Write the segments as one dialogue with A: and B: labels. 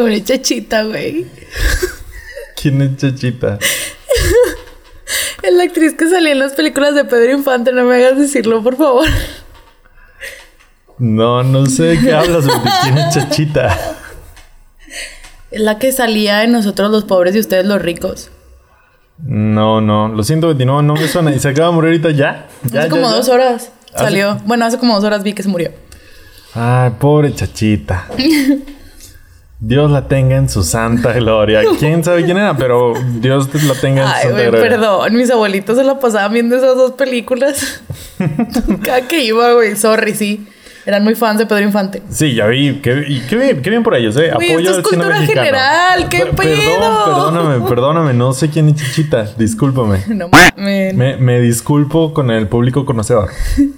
A: Murió Chachita, güey.
B: ¿Quién es Chachita?
A: Es la actriz que salía en las películas de Pedro Infante. No me hagas decirlo, por favor.
B: No, no sé de qué hablas, güey. ¿Quién es Chachita?
A: Es la que salía en Nosotros los pobres y ustedes los ricos.
B: No, no. Lo siento. No, no me suena. ¿Y se acaba de morir ahorita ya? ¿Ya,
A: hace
B: ya,
A: como
B: ya?
A: dos horas
B: Hace-
A: salió. Bueno, hace como dos horas vi que se murió.
B: Ay, pobre Chachita. Dios la tenga en su santa gloria. ¿Quién sabe quién era? Pero Dios la tenga en su
A: Ay,
B: santa gloria.
A: perdón. Mis abuelitos se la pasaban viendo esas dos películas. Cada que iba, güey. Sorry, sí. Eran muy fans de Pedro Infante.
B: Sí, ya vi. Qué, qué bien, qué bien por ellos, ¿eh?
A: Güey,
B: Apoyo
A: esto es cultura
B: mexicano.
A: general, ¿qué
B: Pe-
A: pedo?
B: Perdón, perdóname, perdóname. No sé quién es Chichita. Discúlpame.
A: No mames.
B: Me, me disculpo con el público conocedor.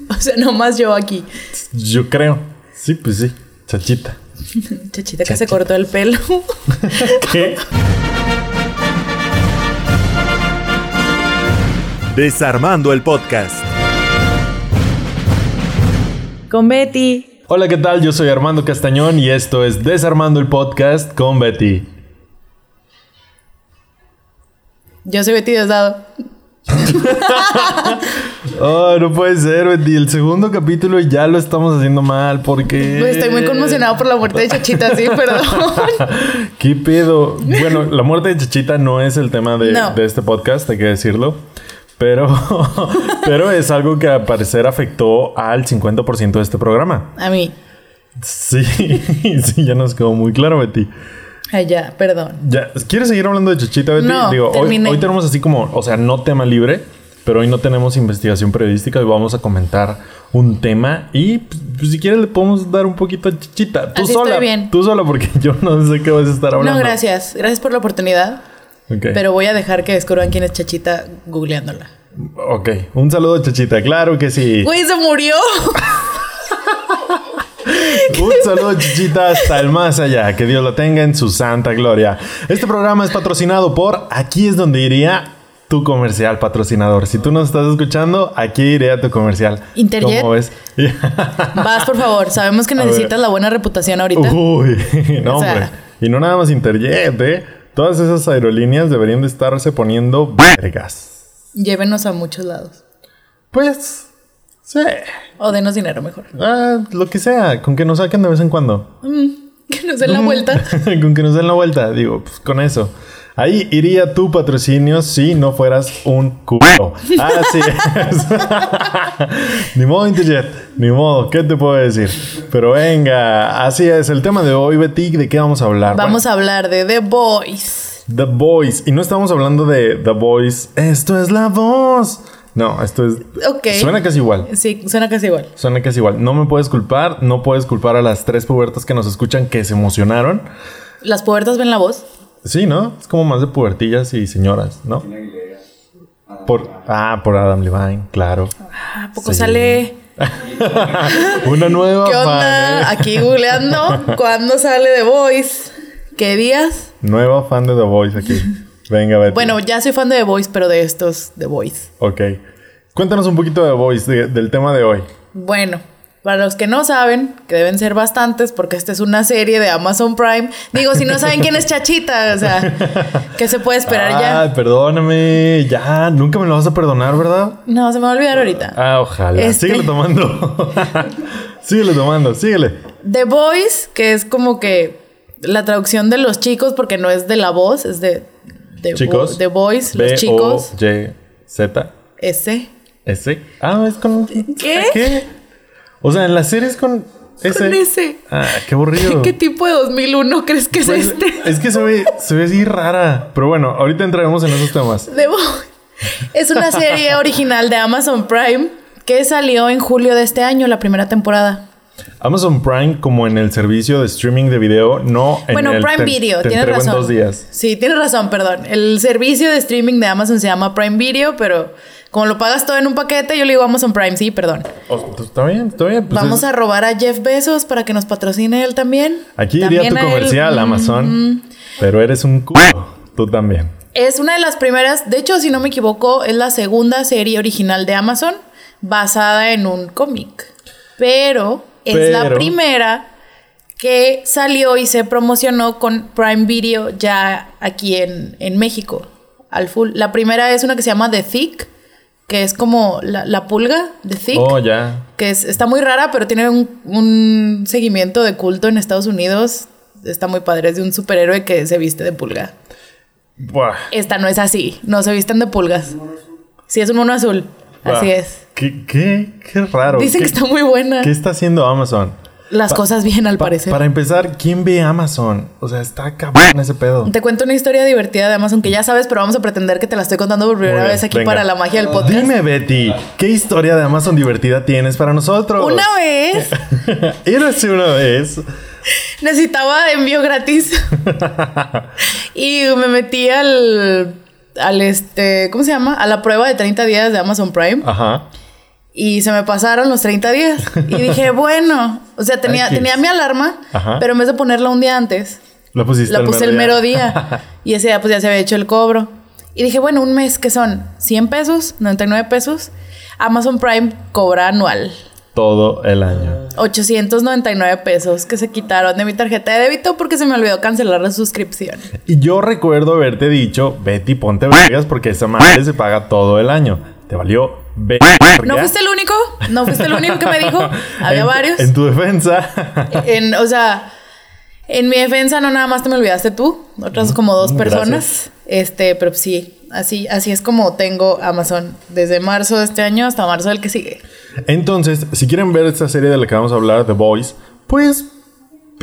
A: O sea, nomás yo aquí.
B: Yo creo. Sí, pues sí. Chachita.
A: Chachita que se cortó el pelo.
B: ¿Qué?
C: Desarmando el podcast.
A: Con Betty.
B: Hola, ¿qué tal? Yo soy Armando Castañón y esto es Desarmando el Podcast con Betty.
A: Yo soy Betty Desdado.
B: Oh, no puede ser, Betty. El segundo capítulo ya lo estamos haciendo mal. ¿Por qué?
A: Pues estoy muy conmocionado por la muerte de Chachita, sí, perdón.
B: ¿Qué pedo? Bueno, la muerte de Chachita no es el tema de,
A: No.
B: de este podcast, hay que decirlo. Pero, pero es algo que al parecer afectó al 50% de este programa.
A: A mí.
B: Sí, sí, ya nos quedó muy claro, Betty.
A: Ay, ya, perdón.
B: Ya, ¿Quieres seguir hablando de Chachita, Betty?
A: No,
B: Digo, hoy,
A: terminé.
B: hoy tenemos así como, o sea, no tema libre, pero hoy no tenemos investigación periodística y vamos a comentar un tema y pues, si quieres le podemos dar un poquito a Chachita. Tú
A: Así
B: sola,
A: estoy bien.
B: tú sola, porque yo no sé qué vas a estar hablando.
A: No, gracias. Gracias por la oportunidad.
B: Ok.
A: Pero voy a dejar que descubran quién es Chachita googleándola.
B: Ok, un saludo Chachita, claro que sí.
A: Güey, se murió.
B: Un saludo Chachita hasta el más allá, que Dios lo tenga en su santa gloria. Este programa es patrocinado por, aquí es donde iría tu comercial patrocinador. Si tú nos estás escuchando, aquí iría tu comercial.
A: Interjet.
B: ¿Cómo ves?
A: Vas, por favor. Sabemos que
B: A
A: necesitas la buena reputación ahorita.
B: Uy, no
A: O sea.
B: hombre. Y no nada más Interjet, ¿eh? Todas esas aerolíneas deberían de estarse poniendo vergas.
A: Llévenos a muchos lados.
B: Pues, sí.
A: O denos dinero mejor.
B: Ah, lo que sea, con que nos saquen de vez en cuando.
A: Que nos den la vuelta.
B: con que nos den la vuelta, digo, pues con eso. Ahí iría tu patrocinio si no fueras un culo. Así es. ni modo, Interjet. Ni modo, ¿qué te puedo decir? Pero venga, así es. El tema de hoy, Betty, ¿de qué vamos a hablar?
A: Vamos a hablar de The Boys.
B: The Voice. Y no estamos hablando de The Voice. Esto es la voz. No, esto es.
A: Ok.
B: Suena casi igual.
A: Sí, suena casi igual.
B: Suena casi igual. No me puedes culpar. No puedes culpar a las tres pubertas que nos escuchan que se emocionaron.
A: ¿Las puertas ven la voz?
B: Sí, ¿no? Es como más de pubertillas y señoras, ¿no? Por, ah, por Adam Levine, claro.
A: ¿A poco
B: Sí.
A: sale?
B: Una nueva
A: ¿Qué
B: fan,
A: onda?
B: ¿eh?
A: Aquí googleando. ¿Cuándo sale The Voice? ¿Qué días?
B: Nueva fan de The Voice aquí. Venga, Betty.
A: Bueno, ya soy fan de The Voice, pero de estos The Voice.
B: Ok. Cuéntanos un poquito de The Voice, de- del tema de hoy.
A: Bueno, para los que no saben, que deben ser bastantes, porque esta es una serie de Amazon Prime. Digo, si no saben quién es Chachita, o sea, ¿qué se puede esperar
B: Ay,
A: ya?
B: perdóname. Ya, nunca me lo vas a perdonar, ¿verdad?
A: No, se me va a olvidar ahorita.
B: Ah, ojalá.
A: Este-
B: Síguele tomando. síguele tomando, síguele.
A: The Voice, que es como que la traducción de los chicos, porque no es de la voz, es de, de
B: Chicos.
A: The Voice, los chicos.
B: O, Y, Z,
A: Ese.
B: S. Ah, es con.
A: ¿Qué?
B: ¿Qué? O sea, en la serie es con S.
A: Con ese.
B: Ah, qué aburrido.
A: ¿Qué tipo de 2001 crees que es
B: Pues,
A: este?
B: Es que se ve, se ve así rara. Pero bueno, ahorita entraremos en esos temas.
A: The Voice. Es una serie original de Amazon Prime que salió en julio de este año, la primera temporada.
B: Amazon Prime, como en el servicio de streaming de video, no en
A: Bueno,
B: el
A: Prime
B: te-
A: Video,
B: te
A: tienes
B: en
A: razón.
B: dos días.
A: Sí, tienes razón, perdón. El servicio de streaming de Amazon se llama Prime Video, pero como lo pagas todo en un paquete, yo le digo Amazon Prime, sí, perdón.
B: Oh, pues, está bien, está bien. pues
A: Vamos
B: es-
A: a robar a Jeff Bezos para que nos patrocine él también.
B: Aquí
A: También
B: iría tu
A: él.
B: comercial,
A: Mm,
B: Amazon. Pero eres un culo. Tú también.
A: Es una de las primeras, de hecho, si no me equivoco, es la segunda serie original de Amazon basada en un cómic. Pero es la primera que salió y se promocionó con Prime Video ya aquí en, en México, al full. La primera es una que se llama The Thick, que es como la, la pulga, The Thick.
B: Oh, ya.
A: que es, está muy rara, pero tiene un, un seguimiento de culto en Estados Unidos. Está muy padre, es de un superhéroe que se viste de pulga.
B: Buah.
A: Esta no es así, no se visten de pulgas. Sí, es un mono azul. Así es.
B: ¿Qué, qué, qué raro.
A: Dicen
B: ¿Qué-
A: que está muy buena.
B: ¿Qué está haciendo Amazon?
A: Las
B: Pa-
A: cosas bien, al
B: Pa-
A: parecer.
B: Para empezar, ¿quién ve Amazon? O sea, está cabrón ese pedo.
A: Te cuento una historia divertida de Amazon que ya sabes, pero vamos a pretender que te la estoy contando por primera
B: bien,
A: vez aquí
B: venga.
A: para la magia del podcast.
B: Dime, Betty, ¿qué historia de Amazon divertida tienes para nosotros?
A: Una vez
B: Érase una vez.
A: necesitaba envío gratis y me metí al, al este, ¿cómo se llama? A la prueba de 30 días de Amazon Prime.
B: Ajá.
A: Y se me pasaron los 30 días. Y dije, bueno, o sea, tenía,
B: Ay,
A: tenía mi alarma,
B: Ajá.
A: pero en vez de ponerla un día antes,
B: Lo pusiste
A: la puse el mero
B: día.
A: día. Y ese día pues ya se había hecho el cobro. Y dije, bueno, un mes que son 100 pesos, 99 pesos. Amazon Prime cobra anual.
B: Todo el año.
A: 899 pesos que se quitaron de mi tarjeta de débito porque se me olvidó cancelar la suscripción.
B: Y yo recuerdo haberte dicho, Betty, ponte vergas porque esa madre se paga todo el año. Te valió verga.
A: ¿No fuiste el único? ¿No fuiste el único que me dijo? Había
B: En-
A: varios.
B: En tu defensa.
A: En, o sea, en mi defensa no nada más te me olvidaste tú, otras como dos
B: Mm,
A: personas.
B: gracias.
A: Este, pero sí, así, así es como tengo Amazon desde marzo de este año hasta marzo del que sigue.
B: Entonces, si quieren ver esta serie de la que vamos a hablar, The Voice, pues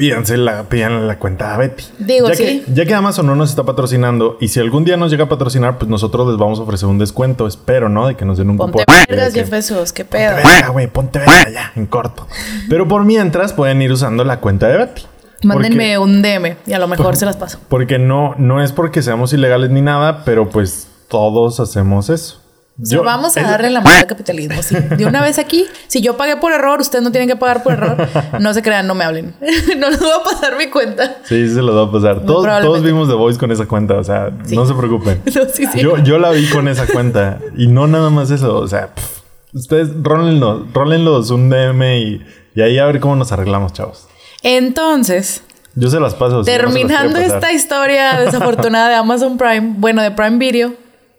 B: pídanse la, pídanle la cuenta a Betty.
A: Digo,
B: ya
A: sí.
B: Que, ya que Amazon no nos está patrocinar y si algún día nos llega a patrocinar, pues nosotros les vamos a ofrecer un descuento. Espero, ¿no? De que nos den un
A: Ponte
B: cupón.
A: vergas, Bezos, qué pedo.
B: Ponte verga, güey, ponte verga ya, en corto. Pero por mientras pueden ir usando la cuenta de Betty.
A: Mándenme un DM y a lo mejor se las paso.
B: Porque no, no es porque seamos ilegales ni nada, pero pues todos hacemos eso.
A: O sea,
B: Yo-
A: vamos a darle la mano al capitalismo. sí. De una vez aquí, si yo pagué por error, ustedes no tienen que pagar por error. No se crean, no me hablen. no les voy a pasar mi cuenta.
B: Sí, se lo va a pasar. Todos, todos vimos The Voice con esa cuenta, o sea, no se preocupen.
A: No, sí.
B: Yo, yo la vi con esa cuenta y no nada más eso, o sea, pff, ustedes rólenlos, rólenlos un DM y, y ahí a ver cómo nos arreglamos, chavos.
A: Entonces,
B: Yo se las paso. si no se las
A: Terminando
B: pasar.
A: esta historia desafortunada de Amazon Prime, bueno, de Prime Video.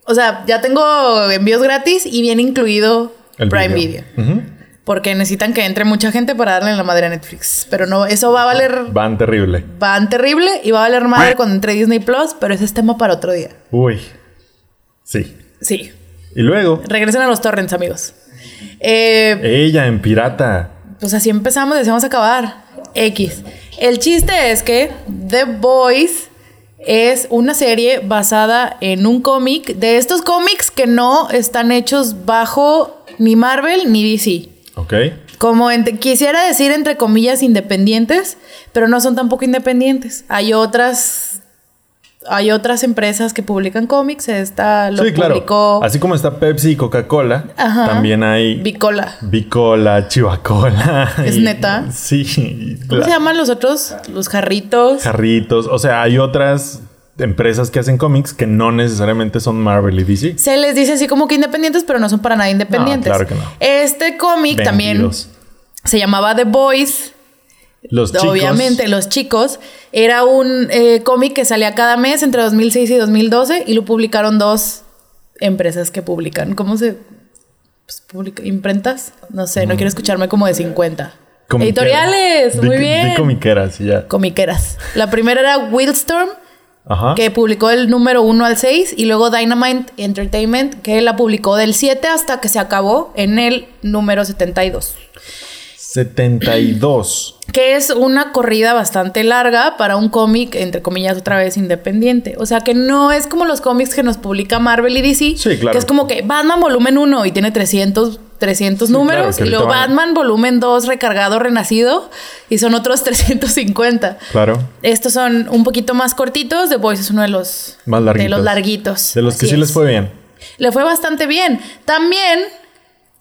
A: O sea, ya tengo envíos gratis y viene incluido
B: El
A: Prime Video. Porque necesitan que entre mucha gente para darle en la madre a Netflix. Pero no, eso va a valer
B: Van terrible.
A: van terrible y va a valer madre cuando entre Disney Plus, pero ese es tema para otro día.
B: Uy. Sí.
A: Sí.
B: Y luego,
A: Regresen a los torrents, amigos. Eh,
B: ella en pirata.
A: pues así empezamos y así vamos a acabar. X. El chiste es que The Boys es una serie basada en un cómic de estos cómics que no están hechos bajo ni Marvel ni DC.
B: Ok.
A: Como quisiera decir entre comillas independientes, pero no son tampoco independientes. Hay otras hay otras empresas que publican cómics, esta lo
B: sí, claro.
A: publicó
B: Así como está Pepsi y Coca-Cola,
A: Ajá.
B: también hay
A: Bicola.
B: Bicola, Chivacola.
A: ¿Es
B: y-
A: neta?
B: Sí.
A: ¿Cómo
B: la-
A: se llaman los otros? Los jarritos.
B: Jarritos. O sea, hay otras empresas que hacen cómics que no necesariamente son Marvel y DC.
A: Se les dice así como que independientes, pero no son para nada independientes.
B: claro que no.
A: Este cómic también
B: Vendidos.
A: se llamaba The Boys.
B: Los chicos.
A: Obviamente, los chicos. Era un eh, cómic que salía cada mes entre 2006 y 2012 y lo publicaron dos empresas que publican. ¿Cómo se...? pues, publica- ¿Imprentas? No sé, no quiero escucharme como de 50.
B: Comiqueras.
A: Editoriales,
B: Di-
A: muy bien.
B: comiqueras y ya.
A: Comiqueras. La primera era Wildstorm,
B: Ajá.
A: que publicó el número 1 al 6 y luego Dynamite Entertainment que la publicó del 7 hasta que se acabó en el número 72.
B: 72.
A: Que es una corrida bastante larga para un cómic, entre comillas, otra vez independiente. O sea que no es como los cómics que nos publica Marvel y DC.
B: Sí, claro.
A: Que es como que Batman volumen 1 y tiene 300, 300
B: Sí,
A: números.
B: claro,
A: y luego Batman volumen 2 recargado, renacido. Y son otros 350.
B: Claro.
A: Estos son un poquito más cortitos. The Voice es uno de los,
B: Más
A: de
B: larguitos.
A: los larguitos.
B: De los que sí les
A: es.
B: fue bien.
A: Le fue bastante bien. También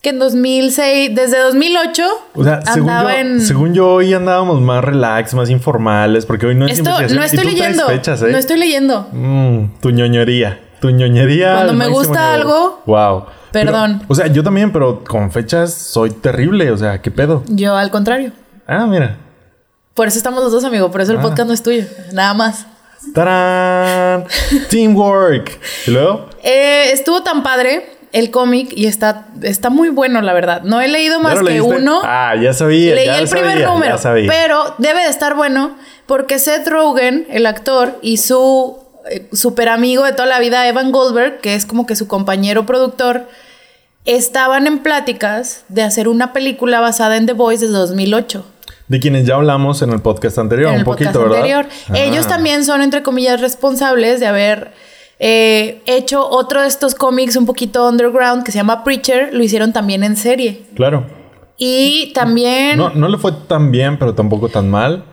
A: que en 2006, desde 2008,
B: O sea, según yo,
A: andaba en...
B: según yo, hoy andábamos más relax, más informales, porque hoy no es
A: Esto no estoy leyendo.
B: fechas, ¿eh?
A: No estoy leyendo.
B: Mm, tu ñoñería. Tu ñoñería.
A: Cuando me gusta
B: nivel.
A: algo,
B: Wow.
A: perdón.
B: Pero, o sea, yo también, pero con fechas soy terrible. O sea, ¿qué pedo?
A: Yo al contrario.
B: Ah, mira.
A: Por eso estamos los dos, amigo. Por eso el
B: Ah.
A: podcast no es tuyo. Nada más.
B: ¡Tarán! Teamwork. ¿Y luego?
A: Eh, estuvo tan padre el cómic y está, está muy bueno, la verdad. No he leído
B: ¿Ya
A: más que
B: leíste?
A: uno.
B: Ah, ya sabía.
A: Leí
B: ya
A: el primer número, pero debe de estar bueno porque Seth Rogen, el actor, y su eh, super amigo de toda la vida, Evan Goldberg, que es como que su compañero productor, estaban en pláticas de hacer una película basada en The Voice desde 2008.
B: De quienes ya hablamos en el podcast anterior,
A: en
B: un poquito,
A: podcast
B: ¿verdad?
A: anterior.
B: Ah.
A: Ellos también son, entre comillas, responsables de haber eh, hecho otro de estos cómics un poquito underground que se llama Preacher. Lo hicieron también en serie.
B: Claro.
A: Y también
B: No, no le fue tan bien, pero tampoco tan mal.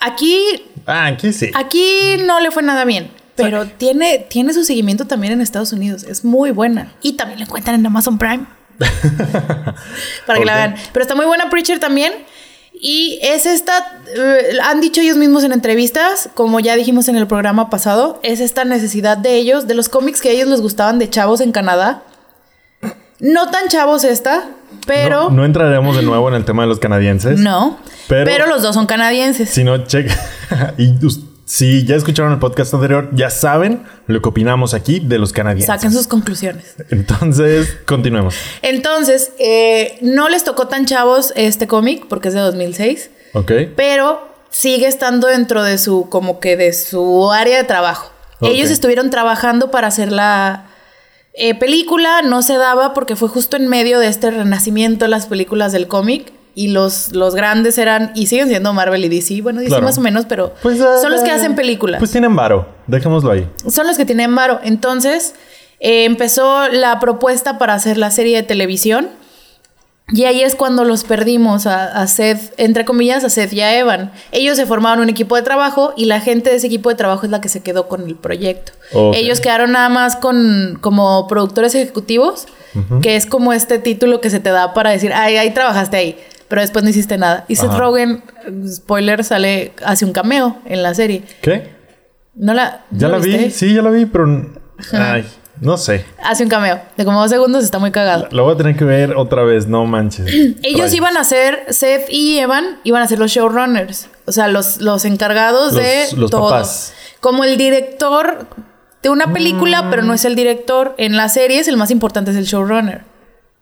A: aquí
B: Ah, aquí sí.
A: Aquí no le fue nada bien, pero tiene, tiene su seguimiento también en Estados Unidos. Es muy buena. Y también la encuentran en Amazon Prime. Para que la vean. Pero está muy buena Preacher también. Y es esta, eh, han dicho ellos mismos en entrevistas, como ya dijimos en el programa pasado, es esta necesidad de ellos, de los cómics que a ellos les gustaban de chavos en Canadá. No tan chavos esta, pero...
B: No, no entraremos de nuevo en el tema de los canadienses.
A: No,
B: Pero-
A: pero, los dos son canadienses.
B: Si no, checa. y si ya escucharon el podcast anterior, ya saben lo que opinamos aquí de los canadienses.
A: Saquen sus conclusiones.
B: Entonces, continuemos.
A: Entonces, eh, no les tocó tan chavos este cómic porque es de 2006,
B: ¿Ok?
A: pero sigue estando dentro de su, como que de su área de trabajo.
B: Ok.
A: Ellos estuvieron trabajando para hacer la eh, película, no se daba porque fue justo en medio de este renacimiento de las películas del cómic. Y los, los grandes eran, y siguen siendo Marvel y DC, bueno, DC
B: Claro.
A: más o menos, pero
B: Pues, ah,
A: son los que hacen películas
B: Pues tienen varo. Dejémoslo ahí.
A: son los que tienen varo. Entonces, eh, empezó la propuesta para hacer la serie de televisión. Y ahí es cuando los perdimos a, a Seth, entre comillas, a Seth y a Evan. Ellos se formaron un equipo de trabajo y la gente de ese equipo de trabajo es la que se quedó con el proyecto. Ellos quedaron nada más con como productores ejecutivos, que es como este título que se te da para decir, ay, ahí trabajaste ahí, pero después no hiciste nada. Y Seth. Rogen, spoiler, sale, hace un cameo en la serie.
B: ¿Qué?
A: ¿No la,
B: Ya
A: ¿no
B: la vi. Sí, ya la vi, pero. Ay, no sé.
A: Hace un cameo de como dos segundos, está muy cagado.
B: La voy a tener que ver otra vez, no manches.
A: Ellos
B: Rayos.
A: iban a ser, Seth y Evan, iban a ser los showrunners. O sea, los, los encargados de
B: Los-
A: todo.
B: papás.
A: Como el director de una película, pero no es el director. En las series, el más importante es el showrunner.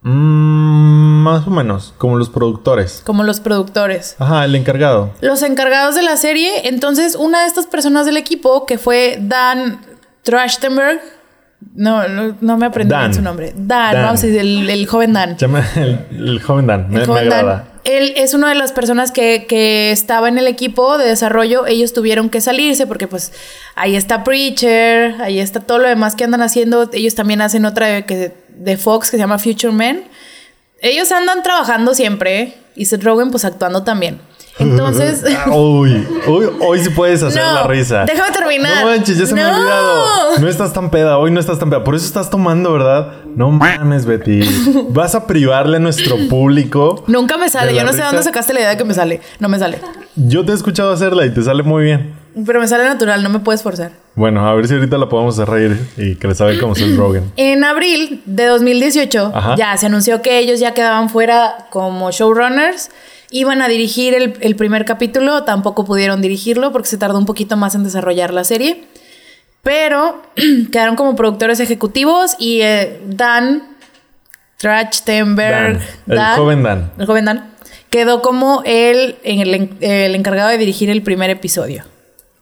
B: Mm, más o menos, como los productores.
A: Como los productores.
B: Ajá, el encargado.
A: Los encargados de la serie, entonces una de estas personas del equipo, que fue Dan Trachtenberg, no, no, no me aprendí
B: Dan.
A: bien su nombre. Dan,
B: Dan.
A: vamos a decir, el, el joven Dan.
B: Llama el, el joven Dan. Me,
A: El
B: me
A: joven Dan,
B: agrada.
A: Él es una de las personas que, que estaba en el equipo de desarrollo. Ellos tuvieron que salirse porque pues ahí está Preacher, ahí está todo lo demás que andan haciendo. Ellos también hacen otra que, de Fox que se llama Future Men. Ellos andan trabajando siempre ¿eh? y Seth Rogen pues actuando también. Entonces...
B: Ah, Uy, uy, hoy sí puedes hacer
A: No,
B: la risa.
A: déjame terminar.
B: No manches, ya se me ha olvidado. No estás tan peda, hoy no estás tan peda. Por eso estás tomando, ¿verdad? No mames, Betty. Vas a privarle a nuestro público.
A: Nunca me sale.
B: ¿De la
A: Yo no sé de
B: risa?
A: dónde sacaste la idea de que me sale. No me sale.
B: Yo te he escuchado hacerla y te sale muy bien.
A: Pero me sale natural, no me puedes forzar.
B: Bueno, a ver si ahorita la podemos hacer reír y que le sabe cómo es el Rogan.
A: En abril de 2018
B: Ajá.
A: ya se anunció que ellos ya quedaban fuera como showrunners. Iban a dirigir el, el primer capítulo, tampoco pudieron dirigirlo porque se tardó un poquito más en desarrollar la serie. Pero quedaron como productores ejecutivos y eh, Dan Trachtenberg,
B: Dan, el joven Dan.
A: el joven Dan, quedó como el, el, el encargado de dirigir el primer episodio.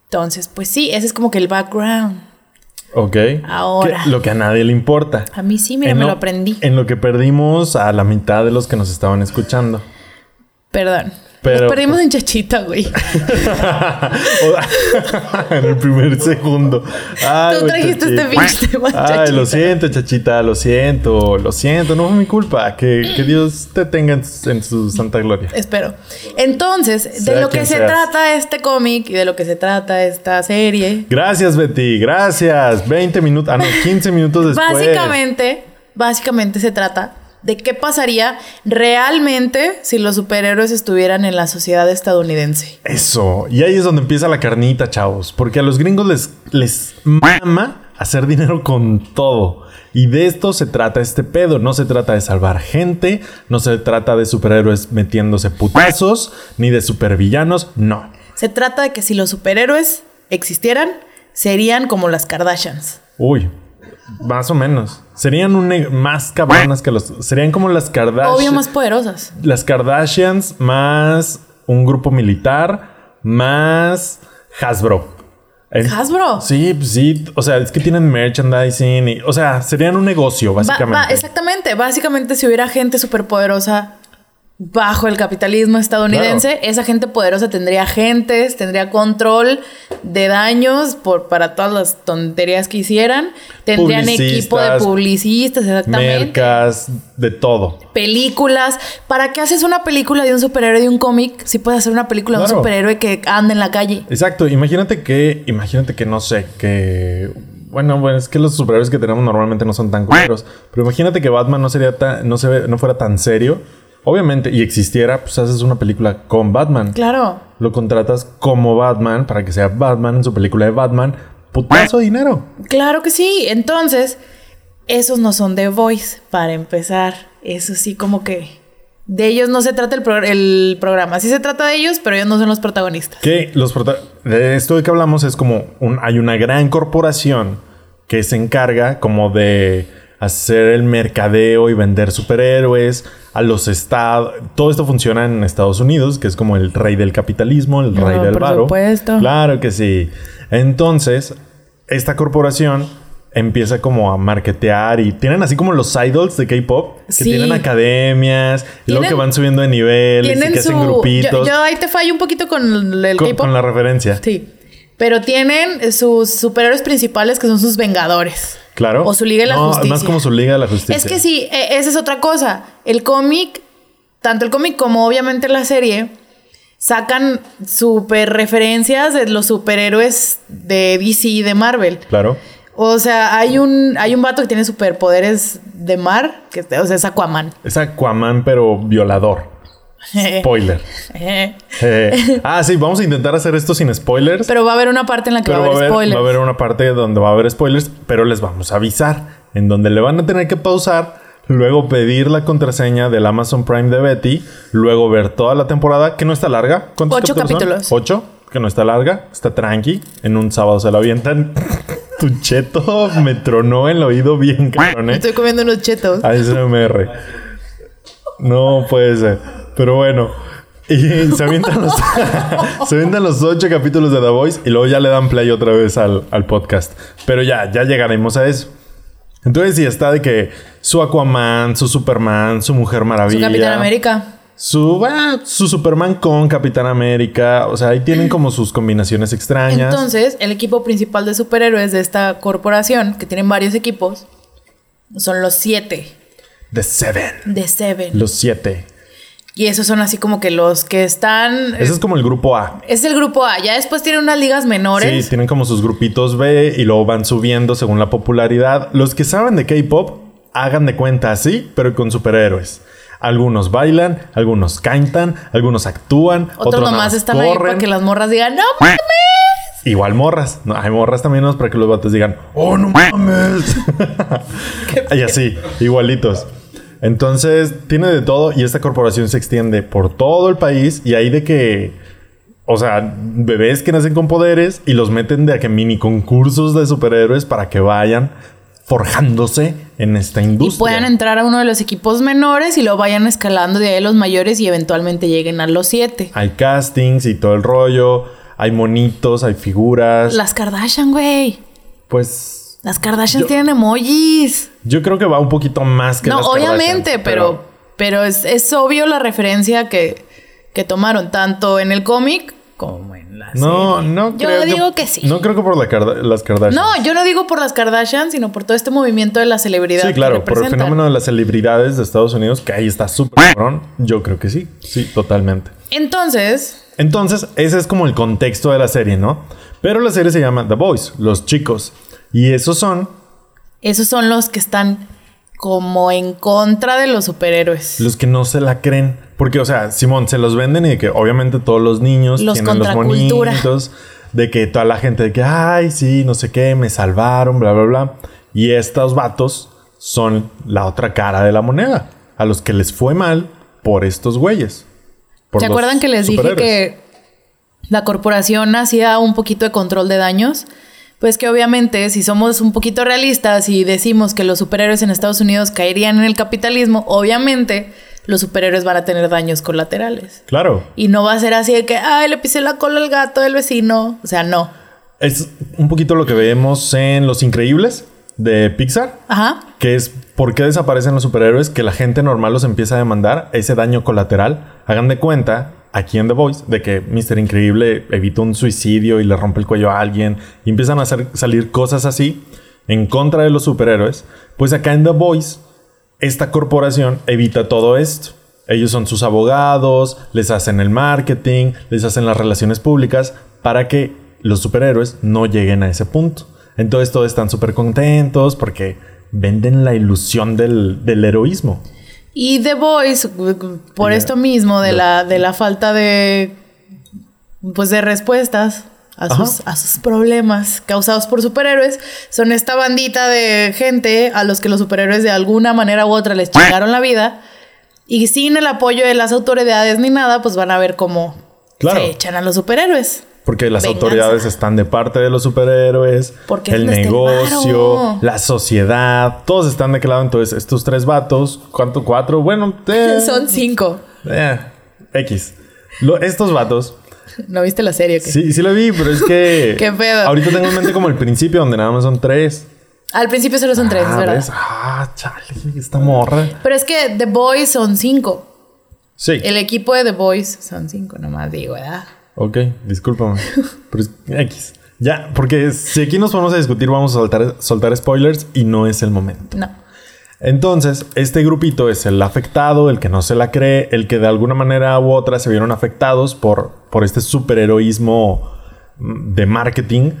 A: Entonces, pues sí, ese es como que el background.
B: Ok.
A: Ahora.
B: Que- lo que a nadie le importa.
A: A mí sí, mira,
B: En
A: me lo aprendí.
B: En lo que perdimos a la mitad de los que nos estaban escuchando.
A: Perdón.
B: Pero-
A: Nos perdimos en chachita, güey.
B: En el primer segundo. Ay,
A: Tú trajiste este
B: chachita.
A: pinche tema,
B: Ay,
A: chachita.
B: lo siento, chachita, lo siento, lo siento, no fue mi culpa. Que, que Dios te tenga en, su- en su santa gloria.
A: Espero. Entonces, de lo que se trata este cómic y de lo que se trata esta serie,
B: Gracias, Betty, gracias. 20 minutos, ah, no, 15 minutos después.
A: básicamente, básicamente se trata de qué pasaría realmente si los superhéroes estuvieran en la sociedad estadounidense.
B: Eso. Y ahí es donde empieza la carnita, chavos. Porque a los gringos les, les mama hacer dinero con todo. Y de esto se trata este pedo. No se trata de salvar gente. No se trata de superhéroes metiéndose putazos. Ni de supervillanos. No.
A: Se trata de que si los superhéroes existieran, serían como las Kardashians.
B: Uy, más o menos. Serían un más cabronas que los. Serían como las
A: Obvio
B: Kardashians.
A: más poderosas.
B: Las Kardashians más un grupo militar más Hasbro.
A: Hasbro.
B: Sí, pues sí. O sea, es que tienen merchandising. Y, o sea, serían un negocio, básicamente.
A: exactamente. Básicamente, si hubiera gente superpoderosa bajo el capitalismo estadounidense, esa gente poderosa tendría agentes, tendría control de daños por, para todas las tonterías que hicieran. Tendrían equipo de
B: Publicistas,
A: exactamente.
B: Mercas, de todo.
A: Películas. ¿Para qué haces una película de un superhéroe de un cómic si puedes hacer una película de un superhéroe que anda en la calle?
B: Exacto. Imagínate que, imagínate que no sé, que bueno, bueno, es que los superhéroes que tenemos normalmente no son tan culeros. Pero imagínate que Batman no sería tan, no se ve- no fuera tan serio. Obviamente, y existiera, pues haces una película con Batman.
A: Claro.
B: Lo contratas como Batman para que sea Batman en su película de Batman. Putazo de dinero.
A: Claro que sí. Entonces, esos no son The Voice, para empezar. Eso sí, como que de ellos no se trata el, pro- el programa. Sí se trata de ellos, pero ellos no son los protagonistas.
B: Que los prota- de esto de que hablamos es como un, hay una gran corporación que se encarga como de hacer el mercadeo y vender superhéroes a los estados. Todo esto funciona en Estados Unidos, que es como el rey del capitalismo, el
A: No,
B: rey del
A: por
B: varo.
A: supuesto.
B: Claro que sí. Entonces, esta corporación empieza como a marketear y tienen así como los idols de K-pop que
A: Sí.
B: tienen academias y luego que van subiendo de niveles y que
A: su.
B: hacen grupitos
A: yo ahí te fallo un poquito con el K-pop.
B: con la referencia.
A: Sí. Pero tienen sus superhéroes principales que son sus Vengadores.
B: Claro.
A: O su Liga de la
B: no,
A: Justicia.
B: Más como su Liga de la Justicia.
A: Es que sí, e- esa es otra cosa. El cómic, tanto el cómic como obviamente la serie, sacan super referencias de los superhéroes de DC y de Marvel.
B: Claro.
A: O sea, hay un, hay un vato que tiene superpoderes de mar, que o sea, es Aquaman.
B: Es Aquaman, pero violador. Spoiler.
A: Eh.
B: Ah, sí, vamos a intentar hacer esto sin spoilers.
A: Pero va a haber una parte en la que va a haber spoilers.
B: va a haber una parte donde va a haber spoilers, pero les vamos a avisar. En donde le van a tener que pausar, luego pedir la contraseña del Amazon Prime de Betty, luego ver toda la temporada, que no está larga. ¿Cuántos
A: Ocho capítulos.
B: Ocho, que no está larga, está tranqui. En un sábado se la avientan. tu cheto me tronó el oído bien, cabrón, ¿eh?
A: Estoy comiendo unos chetos.
B: ASMR. No puede ser. Pero bueno. Y se avientan los, se avientan los ocho capítulos de The Voice y luego ya le dan play otra vez al, al podcast. Pero ya, ya llegaremos a eso. Entonces, sí, está de que su Aquaman, su Superman, su Mujer
A: Su
B: Maravilla.
A: Capitán América.
B: Su, ah, su Superman con Capitán América. O sea, ahí tienen como sus combinaciones extrañas.
A: Entonces, el equipo principal de superhéroes de esta corporación, que tienen varios equipos, son los siete
B: The Seven.
A: de Seven.
B: Los siete.
A: Y esos son así como que los que están.
B: Ese es como el grupo A.
A: Es el grupo A. Ya después tienen unas ligas menores.
B: Sí, tienen como sus grupitos B y luego van subiendo según la popularidad. Los que saben de K-pop, hagan de cuenta así, pero con superhéroes. Algunos bailan, algunos cantan, algunos actúan,
A: Otros, nomás
B: más
A: están ahí para
B: corren.
A: que las morras digan, no,
B: Igual morras. No, hay morras también ¿no? para que los vatos digan, oh, no mames. y así, igualitos. Entonces, tiene de todo y esta corporación se extiende por todo el país y hay de que, o sea, bebés que nacen con poderes y los meten de a que mini concursos de superhéroes para que vayan forjándose en esta
A: y
B: industria.
A: puedan entrar a uno de los equipos menores y lo vayan escalando de ahí a los mayores y eventualmente lleguen a los siete.
B: Hay castings y todo el rollo, hay monitos, hay figuras.
A: Las Kardashian, güey.
B: Pues
A: Las Kardashian
B: Yo-
A: tienen emojis.
B: yo creo que va un poquito más que
A: No,
B: las
A: obviamente, pero, pero es, es obvio la referencia que, que tomaron, tanto en el cómic como en la
B: No,
A: serie.
B: no
A: Yo
B: creo
A: digo que sí.
B: No creo que por la las Kardashian.
A: No, yo no digo por las Kardashian, sino por todo este movimiento de la celebridad.
B: Sí, claro, por el fenómeno de las celebridades de Estados Unidos, que ahí está súper cabrón. Yo creo que sí, sí, totalmente.
A: Entonces,
B: Entonces, ese es como el contexto de la serie, ¿no? Pero la serie se llama The Boys, los chicos. Y esos son
A: esos son los que están como en contra de los superhéroes.
B: los que no se la creen. Porque, o sea, Simón, se los venden y de que obviamente todos los niños
A: Los
B: tienen los monitos. De que toda la gente de que, ay, sí, no sé qué, me salvaron, bla, bla, bla. Y estos vatos son la otra cara de la moneda. A los que les fue mal por estos güeyes. por
A: ¿Se acuerdan que les dije que la corporación hacía un poquito de control de daños. Pues que obviamente si somos un poquito realistas y decimos que los superhéroes en Estados Unidos caerían en el capitalismo, obviamente los superhéroes van a tener daños colaterales.
B: Claro.
A: Y no va a ser así de que, ay, le pisé la cola al gato del vecino. O sea, no.
B: Es un poquito lo que vemos en Los Increíbles de Pixar.
A: Ajá.
B: Que es por qué desaparecen los superhéroes, que la gente normal los empieza a demandar, ese daño colateral. Hagan de cuenta, aquí en The Voice, de que Mr. Increíble evita un suicidio y le rompe el cuello a alguien. Y empiezan a hacer, salir cosas así en contra de los superhéroes. Pues acá en The Voice, esta corporación evita todo esto. Ellos son sus abogados, les hacen el marketing, les hacen las relaciones públicas para que los superhéroes no lleguen a ese punto. Entonces todos están súper contentos porque venden la ilusión del, del heroísmo.
A: Y The Voice, por esto mismo, de la, de la falta de pues de respuestas a sus, a sus problemas causados por superhéroes, son esta bandita de gente a los que los superhéroes de alguna manera u otra les chingaron la vida. Y sin el apoyo de las autoridades ni nada, pues van a ver cómo
B: Claro.
A: se echan a los superhéroes.
B: Porque las
A: Venganza.
B: autoridades están de parte de los superhéroes,
A: Porque
B: el negocio, la sociedad, todos están de aquel lado. Entonces, estos tres vatos, ¿cuánto? Cuatro, bueno, eh,
A: Son cinco.
B: eh, X. Lo- estos vatos,
A: ¿No viste la serie? qué?
B: sí, sí lo vi, pero es que.
A: ¿Qué pedo?
B: Ahorita tengo en mente como el principio, donde nada más son tres.
A: Al principio solo son tres, es
B: ah,
A: verdad.
B: ¿ves? Ah, chale, esta morra.
A: Pero es que The Boys son cinco.
B: Sí.
A: El equipo de The Boys son cinco, nomás digo, ¿verdad?
B: Ok, discúlpame. Pero es X. Ya, porque si aquí nos ponemos a discutir, vamos a soltar, soltar spoilers y no es el momento.
A: No.
B: Entonces, este grupito es el afectado, el que no se la cree, el que de alguna manera u otra se vieron afectados por, por este superheroísmo mm, de marketing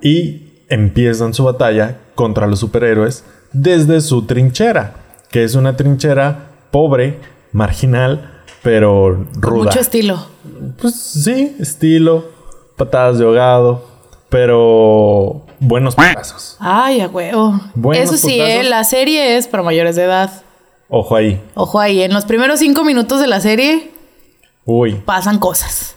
B: y empiezan su batalla contra los superhéroes desde su trinchera, que es una trinchera pobre, marginal, pero ruda.
A: mucho estilo.
B: Pues sí, estilo, patadas de ahogado, pero buenos pasos.
A: Ay, a huevo.
B: Buenos
A: Eso sí,
B: putazos.
A: eh, la serie es para mayores de edad.
B: Ojo ahí.
A: Ojo ahí, en los primeros cinco minutos de la serie
B: Uy,
A: pasan cosas.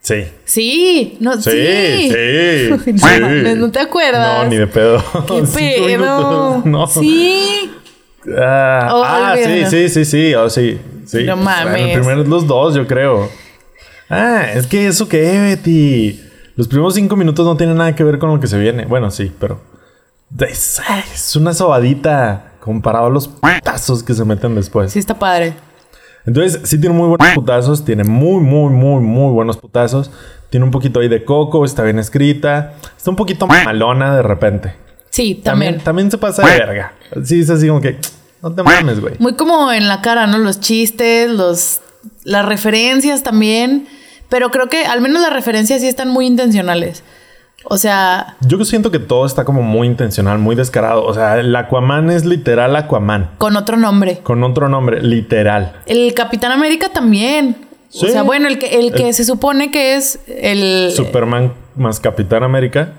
B: sí.
A: Sí, no,
B: Sí,
A: sí.
B: sí.
A: no,
B: sí.
A: mames, ¿no te acuerdas?
B: No, ni de pedo.
A: ¿Qué pedo?
B: No.
A: Sí.
B: Ah,
A: Oh,
B: ah, sí, sí, sí, sí. Oh, sí. sí.
A: No mames.
B: Bueno, primero los dos, yo creo. Ah, es que eso que, Betty. Los primeros cinco minutos no tienen nada que ver con lo que se viene. Bueno, sí, pero. Es, es una sobadita comparado a los putazos que se meten después.
A: Sí, está padre.
B: Entonces, sí tiene muy buenos putazos, tiene muy, muy, muy, muy buenos putazos. Tiene un poquito ahí de coco, está bien escrita. Está un poquito malona de repente.
A: Sí,
B: También,
A: también.
B: también se pasa de verga. Sí, es así como que, no te mames, güey.
A: Muy como en la cara, ¿no? Los chistes, los las referencias también. Pero creo que al menos las referencias sí están muy intencionales. O sea,
B: Yo siento que todo está como muy intencional, muy descarado. O sea, el Aquaman es literal Aquaman.
A: con otro nombre.
B: Con otro nombre, literal.
A: El Capitán América también.
B: Sí.
A: O sea, bueno, el que, el que
B: El-
A: se supone que es el...
B: Superman más Capitán América.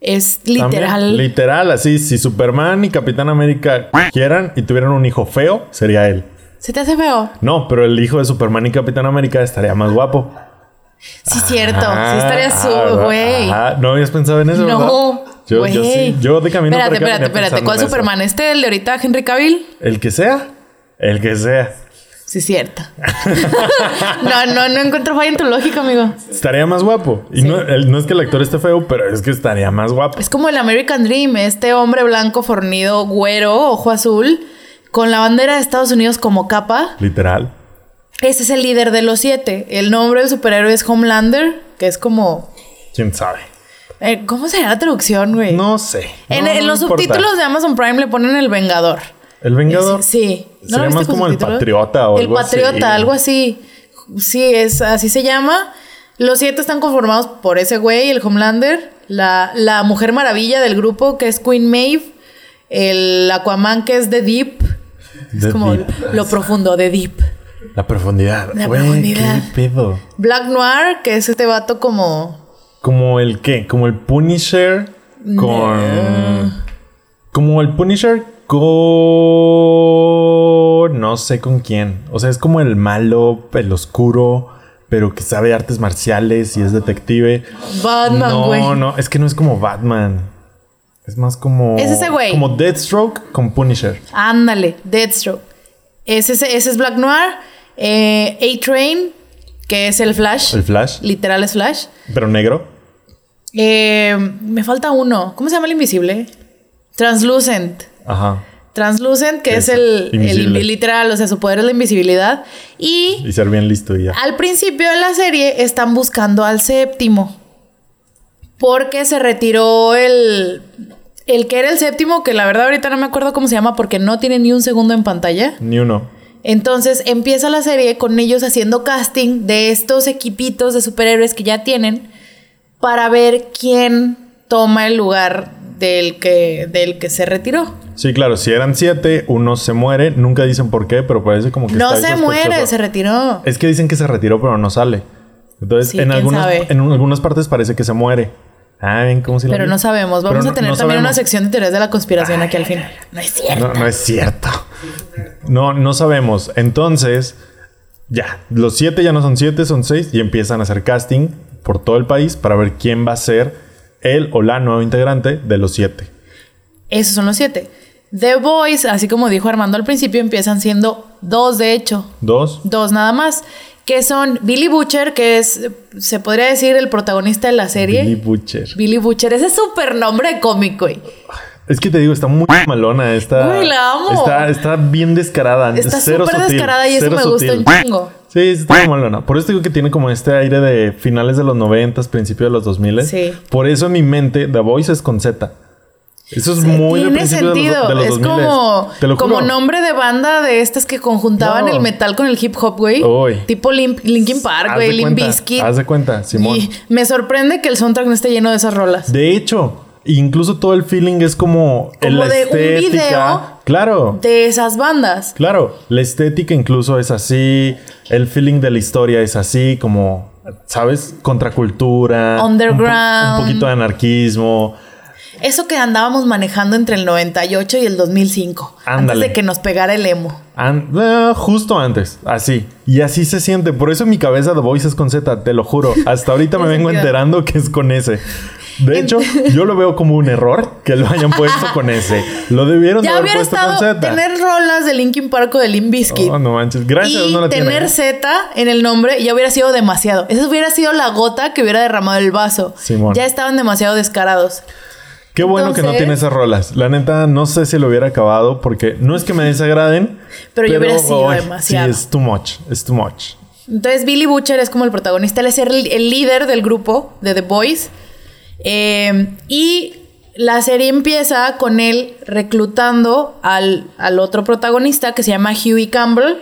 A: es
B: también.
A: literal.
B: Literal, así. Si Superman y Capitán América quieran y tuvieran un hijo feo, sería él.
A: ¿Se te hace feo?
B: No, pero el hijo de Superman y Capitán América estaría más guapo.
A: Sí, cierto.
B: Ah,
A: sí estaría
B: ah,
A: su,
B: ¿verdad?
A: güey.
B: Ajá, No habías pensado en eso,
A: No,
B: ¿verdad? Yo, yo sí. Yo de camino
A: Espérate,
B: para acá
A: espérate, espérate. ¿Cuál
B: en eso.
A: Superman? ¿Este, el de ahorita, Henry Cavill?
B: El que sea. El que sea.
A: Sí, cierto. no, no, no encuentro falla en tu lógica, amigo.
B: Estaría más guapo. Y no, el- no es que el actor esté feo, pero es que estaría más guapo.
A: Es como el American Dream, este hombre blanco, fornido, güero, ojo azul, con la bandera de Estados Unidos como capa.
B: Literal.
A: Ese es el líder de los siete. El nombre del superhéroe es Homelander, que es como...
B: ¿Quién sabe?
A: eh, ¿Cómo sería la traducción, güey?
B: No sé.
A: En,
B: No,
A: en
B: no
A: los
B: importa.
A: subtítulos de Amazon Prime le ponen el Vengador.
B: El Vengador.
A: Es- sí. Viste
B: más
A: con
B: como el? Patriota o
A: El
B: algo así.
A: Patriota, algo así. Sí, es así se llama. Los siete están conformados por ese güey, el Homelander, la, la Mujer Maravilla del grupo, que es Queen Maeve, el Aquaman, que es The Deep. Es como
B: Deep.
A: lo profundo, The Deep.
B: La profundidad.
A: La profundidad.
B: ¿Qué pedo?
A: Black Noir, que es este vato como...
B: Como el qué? Como el Punisher con. Como el Punisher con. No sé con quién. O sea, es como el malo, el oscuro, pero que sabe artes marciales y es detective.
A: Batman,
B: no, no, es que no es como Batman. Es más como.
A: Es ese güey.
B: Como Deathstroke con Punisher.
A: Ándale, Deathstroke. Ese, es- ese es Black Noir. Eh, A-Train, que es el Flash.
B: El Flash,
A: Literal es Flash.
B: pero negro.
A: Eh, me falta uno. ¿Cómo se llama el invisible? Translucent.
B: Ajá.
A: Translucent, que
B: Es
A: es, el, el literal, o sea, su poder es la invisibilidad. Y
B: Y ser bien listo ya.
A: al principio de la serie están buscando al séptimo. Porque se retiró el. El que era el séptimo, que la verdad ahorita no me acuerdo cómo se llama porque no tiene ni un segundo en pantalla.
B: Ni uno.
A: Entonces empieza la serie con ellos haciendo casting de estos equipitos de superhéroes que ya tienen para ver quién toma el lugar del que, del que se retiró.
B: Sí, claro, si eran siete, uno se muere. Nunca dicen por qué, pero parece como que
A: No
B: está
A: se muere, se retiró.
B: Es que dicen que se retiró, pero no sale. Entonces,
A: Sí,
B: en, algunas,
A: sabe.
B: en un- algunas partes parece que se muere. Ah, cómo si
A: Pero
B: vi?
A: no sabemos. Vamos
B: Pero
A: a tener
B: no
A: también una sección de teorías de la conspiración aquí al final. No es cierto.
B: No, no es cierto. No, no sabemos. Entonces, ya, los siete ya no son siete, son seis y empiezan a hacer casting por todo el país para ver quién va a ser el o la nuevo integrante de los siete.
A: Esos son los siete. The Boys, así como dijo Armando al principio, empiezan siendo dos, de hecho.
B: Dos.
A: Dos nada más. Que son Billy Butcher, que es, se podría decir, el protagonista de la serie.
B: Billy
A: Billy,
B: Butcher.
A: Butcher. Ese es súper nombre de cómic, güey.
B: Es que te digo, está muy malona. Está,
A: Güey, la amo.
B: Está, está bien descarada.
A: Está súper descarada y eso me gusta
B: sutil.
A: un chingo.
B: Sí, está muy malona. Por eso digo que tiene como este aire de finales de los noventas, principios de los 2000
A: Sí.
B: Por eso en mi mente The Voice es con Z. Eso es muy de
A: Tiene
B: principios de los,
A: sentido.
B: de los
A: es
B: 2000.
A: como,
B: Te lo
A: como nombre de banda de estas que conjuntaban
B: No.
A: el metal con el hip hop, güey. Tipo Linkin Park, güey.
B: de
A: Limp Bizkit.
B: Haz de cuenta, Simón.
A: Y me sorprende que el soundtrack no esté lleno de esas rolas.
B: De hecho, incluso todo el feeling es como,
A: Como
B: la
A: de un video
B: Claro.
A: De esas bandas.
B: Claro, la estética incluso es así, el feeling de la historia es así, como, ¿sabes? Contracultura. un po-
A: Underground.
B: Un, poquito de anarquismo.
A: Eso que andábamos manejando entre el 98 y el 2005. Antes
B: Ándale.
A: de que nos pegara el emo.
B: Eh, justo antes, así. Y así se siente. Por eso en mi cabeza The Voice es con Z, te lo juro. Hasta ahorita me vengo enterando que es con S. De hecho, yo lo veo como un error que lo hayan puesto con S. Lo debieron de
A: Ya
B: haber
A: hubiera
B: puesto
A: estado
B: con Z.
A: tener rolas de Linkin Park o de Limp Bizkit.
B: Oh, no manches. Gracias,
A: y
B: no la
A: tener Z en el nombre ya hubiera sido demasiado. Esa hubiera sido la gota que hubiera derramado el vaso.
B: Simón.
A: Ya estaban demasiado descarados.
B: Qué bueno que no tiene esas rolas. La neta, no sé si lo hubiera acabado porque no es que me desagraden.
A: Pero ya hubiera sido
B: ay,
A: demasiado.
B: Sí, es too much. Es too much.
A: Entonces Billy Butcher es como el protagonista, él es el, el líder del grupo de The Boys. Eh, y la serie empieza con él reclutando al, al otro protagonista que se llama Huey Campbell.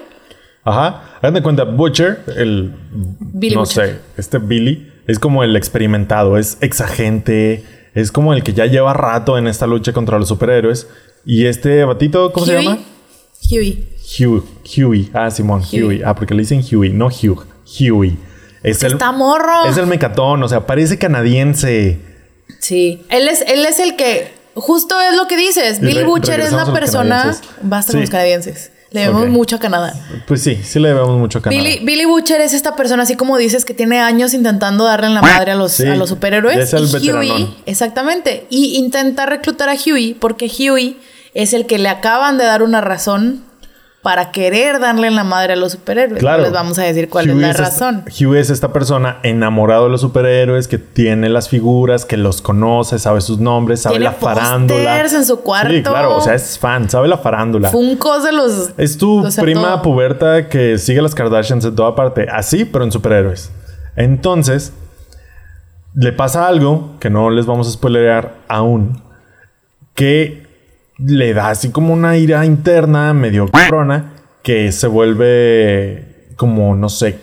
B: Ajá. Hagan de cuenta, Butcher, el.
A: Billy
B: no
A: Butcher.
B: sé, este Billy es como el experimentado, es exagente, es como el que ya lleva rato en esta lucha contra los superhéroes. Y este batito, ¿cómo se llama?
A: Huey.
B: Huey. Huey. Ah, Simón,
A: Huey.
B: Huey. Ah, porque le dicen Huey, no Hugh. Huey. Es el,
A: Está morro.
B: es el mecatón, o sea, parece canadiense.
A: Sí. Él es, él es el que. Justo es lo que dices. Billy Butcher es la persona. Basta
B: Sí.
A: con los canadienses. Le debemos mucho a Canadá.
B: Pues sí, sí le debemos mucho a Canadá.
A: Billy, Billy Butcher es esta persona, así como dices, que tiene años intentando darle en la madre a los,
B: Sí,
A: a los superhéroes.
B: es el
A: y. Huey, exactamente. Y intenta reclutar a Huey porque Huey es el que le acaban de dar una razón para querer darle en la madre a los superhéroes.
B: Claro.
A: No les vamos a decir cuál es la
B: esta-
A: razón.
B: Huey es esta persona enamorado de los superhéroes, que tiene las figuras, que los conoce, sabe sus nombres, sabe
A: Tiene
B: la farándula.
A: en su cuarto.
B: Sí, claro, o sea, es fan, sabe la farándula.
A: Funkos de los.
B: es tu
A: o sea,
B: prima
A: todo.
B: puberta que sigue las Kardashians en toda parte, así, pero en superhéroes. Entonces, le pasa algo que no les vamos a spoilerear aún, que le da así como una ira interna medio cabrona que se vuelve como, no sé,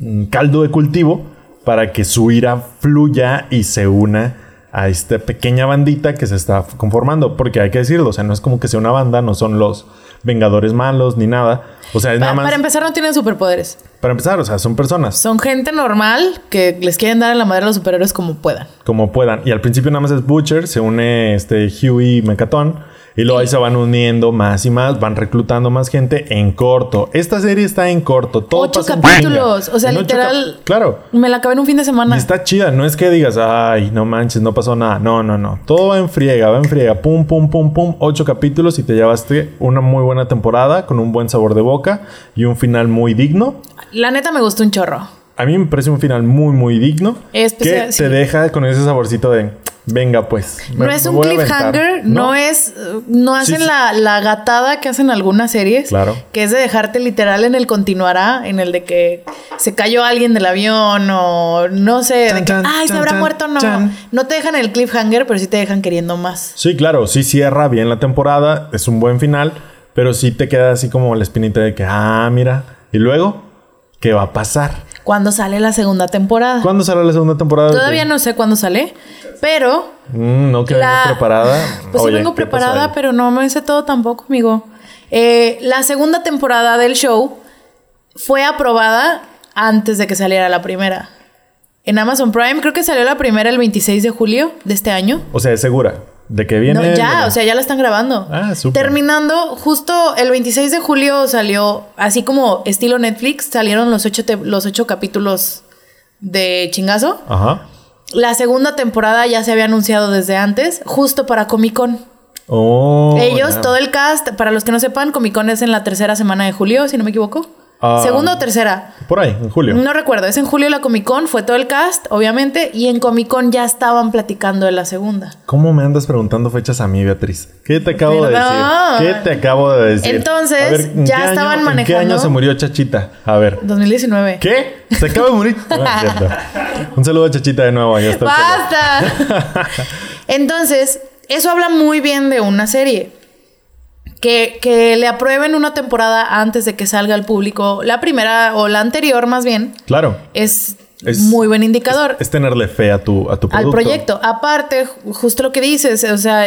B: un caldo de cultivo para que su ira fluya y se una a esta pequeña bandita que se está conformando. Porque hay que decirlo, o sea, no es como que sea una banda, no son los Vengadores malos ni nada. O sea, es
A: Pa-
B: nada más...
A: para empezar, no tienen superpoderes.
B: para empezar, o sea, son personas.
A: Son gente normal que les quieren dar en la madre a los superhéroes como puedan.
B: como puedan. Y al principio nada más es Butcher, se une este Huey Mecatón. Y luego ahí se van uniendo más y más, van reclutando más gente en corto. Esta serie está en corto, todo
A: Ocho
B: pasa
A: capítulos, o sea,
B: En
A: literal-
B: Claro.
A: Me la acabé en un fin de
B: Y
A: semana.
B: está chida, no es que digas, ay, no manches, no pasó nada. No, no, no. Todo va en friega, va en friega. Pum, pum, pum, pum. Ocho capítulos y te llevaste una muy buena temporada con un buen sabor de boca y un final muy digno.
A: La neta me gustó un chorro.
B: A mí me parece un final muy, muy digno.
A: Especial-
B: que
A: sí.
B: te deja con ese saborcito de, venga pues. me-
A: no es un
B: voy a aventar".
A: cliffhanger, no, es. No hacen
B: Sí, sí.
A: La, la gatada que hacen algunas series.
B: Claro.
A: Que es de dejarte literal en el continuará, en el de que se cayó alguien del avión o no sé,
B: Chan,
A: de que,
B: chan,
A: ay, se habrá
B: chan,
A: muerto no.
B: chan.
A: No te dejan el cliffhanger, pero sí te dejan queriendo más.
B: Sí, claro, sí cierra bien la temporada, es un buen final, pero sí te queda así como la espinita de que, ah, mira, y luego, ¿qué va a pasar?
A: Cuando sale la segunda temporada.
B: ¿Cuándo sale la segunda temporada?
A: Todavía no sé cuándo sale, pero
B: Mm, no que
A: La-
B: preparada.
A: Pues
B: Oye,
A: sí vengo
B: ¿qué pasó
A: preparada, pero no me sé todo tampoco, amigo. Eh, la segunda temporada del show fue aprobada antes de que saliera la primera. En Amazon Prime creo que salió la primera el 26 de julio de este año.
B: O sea, es segura de que viene.
A: No, ya, o sea, ya la están grabando.
B: Ah, súper.
A: Terminando, justo el 26 de julio salió, así como estilo Netflix, salieron los ocho, te- los ocho capítulos de chingazo.
B: Ajá.
A: La segunda temporada ya se había anunciado desde antes, justo para Comic Con.
B: Oh,
A: Ellos, todo el cast, para los que no sepan, Comic Con es en la tercera semana de julio, si no me equivoco.
B: Ah.
A: Segunda o tercera.
B: Por ahí, en julio.
A: No recuerdo, es en julio la Comic Con, fue todo el cast, obviamente, y en Comic Con ya estaban platicando de la segunda.
B: ¿Cómo me andas preguntando fechas a mí, Beatriz? ¿Qué te acabo de decir? ¿Qué te acabo de decir?
A: Entonces,
B: A ver, ¿en
A: ya
B: qué año-
A: estaban
B: ¿En qué
A: manejando-
B: año se murió Chachita? A ver.
A: 2019.
B: ¿Qué? ¿Se acaba de morir? No, es cierto. Un saludo a Chachita de nuevo. Ya está.
A: ¡Basta! Entonces, eso habla muy bien de una serie. Que, que le aprueben una temporada antes de que salga al público, la primera o la anterior más bien,
B: Claro.
A: es,
B: Es-
A: muy buen indicador.
B: Es tenerle fe a tu, a tu
A: al proyecto. Aparte, ju- justo lo que dices, o sea,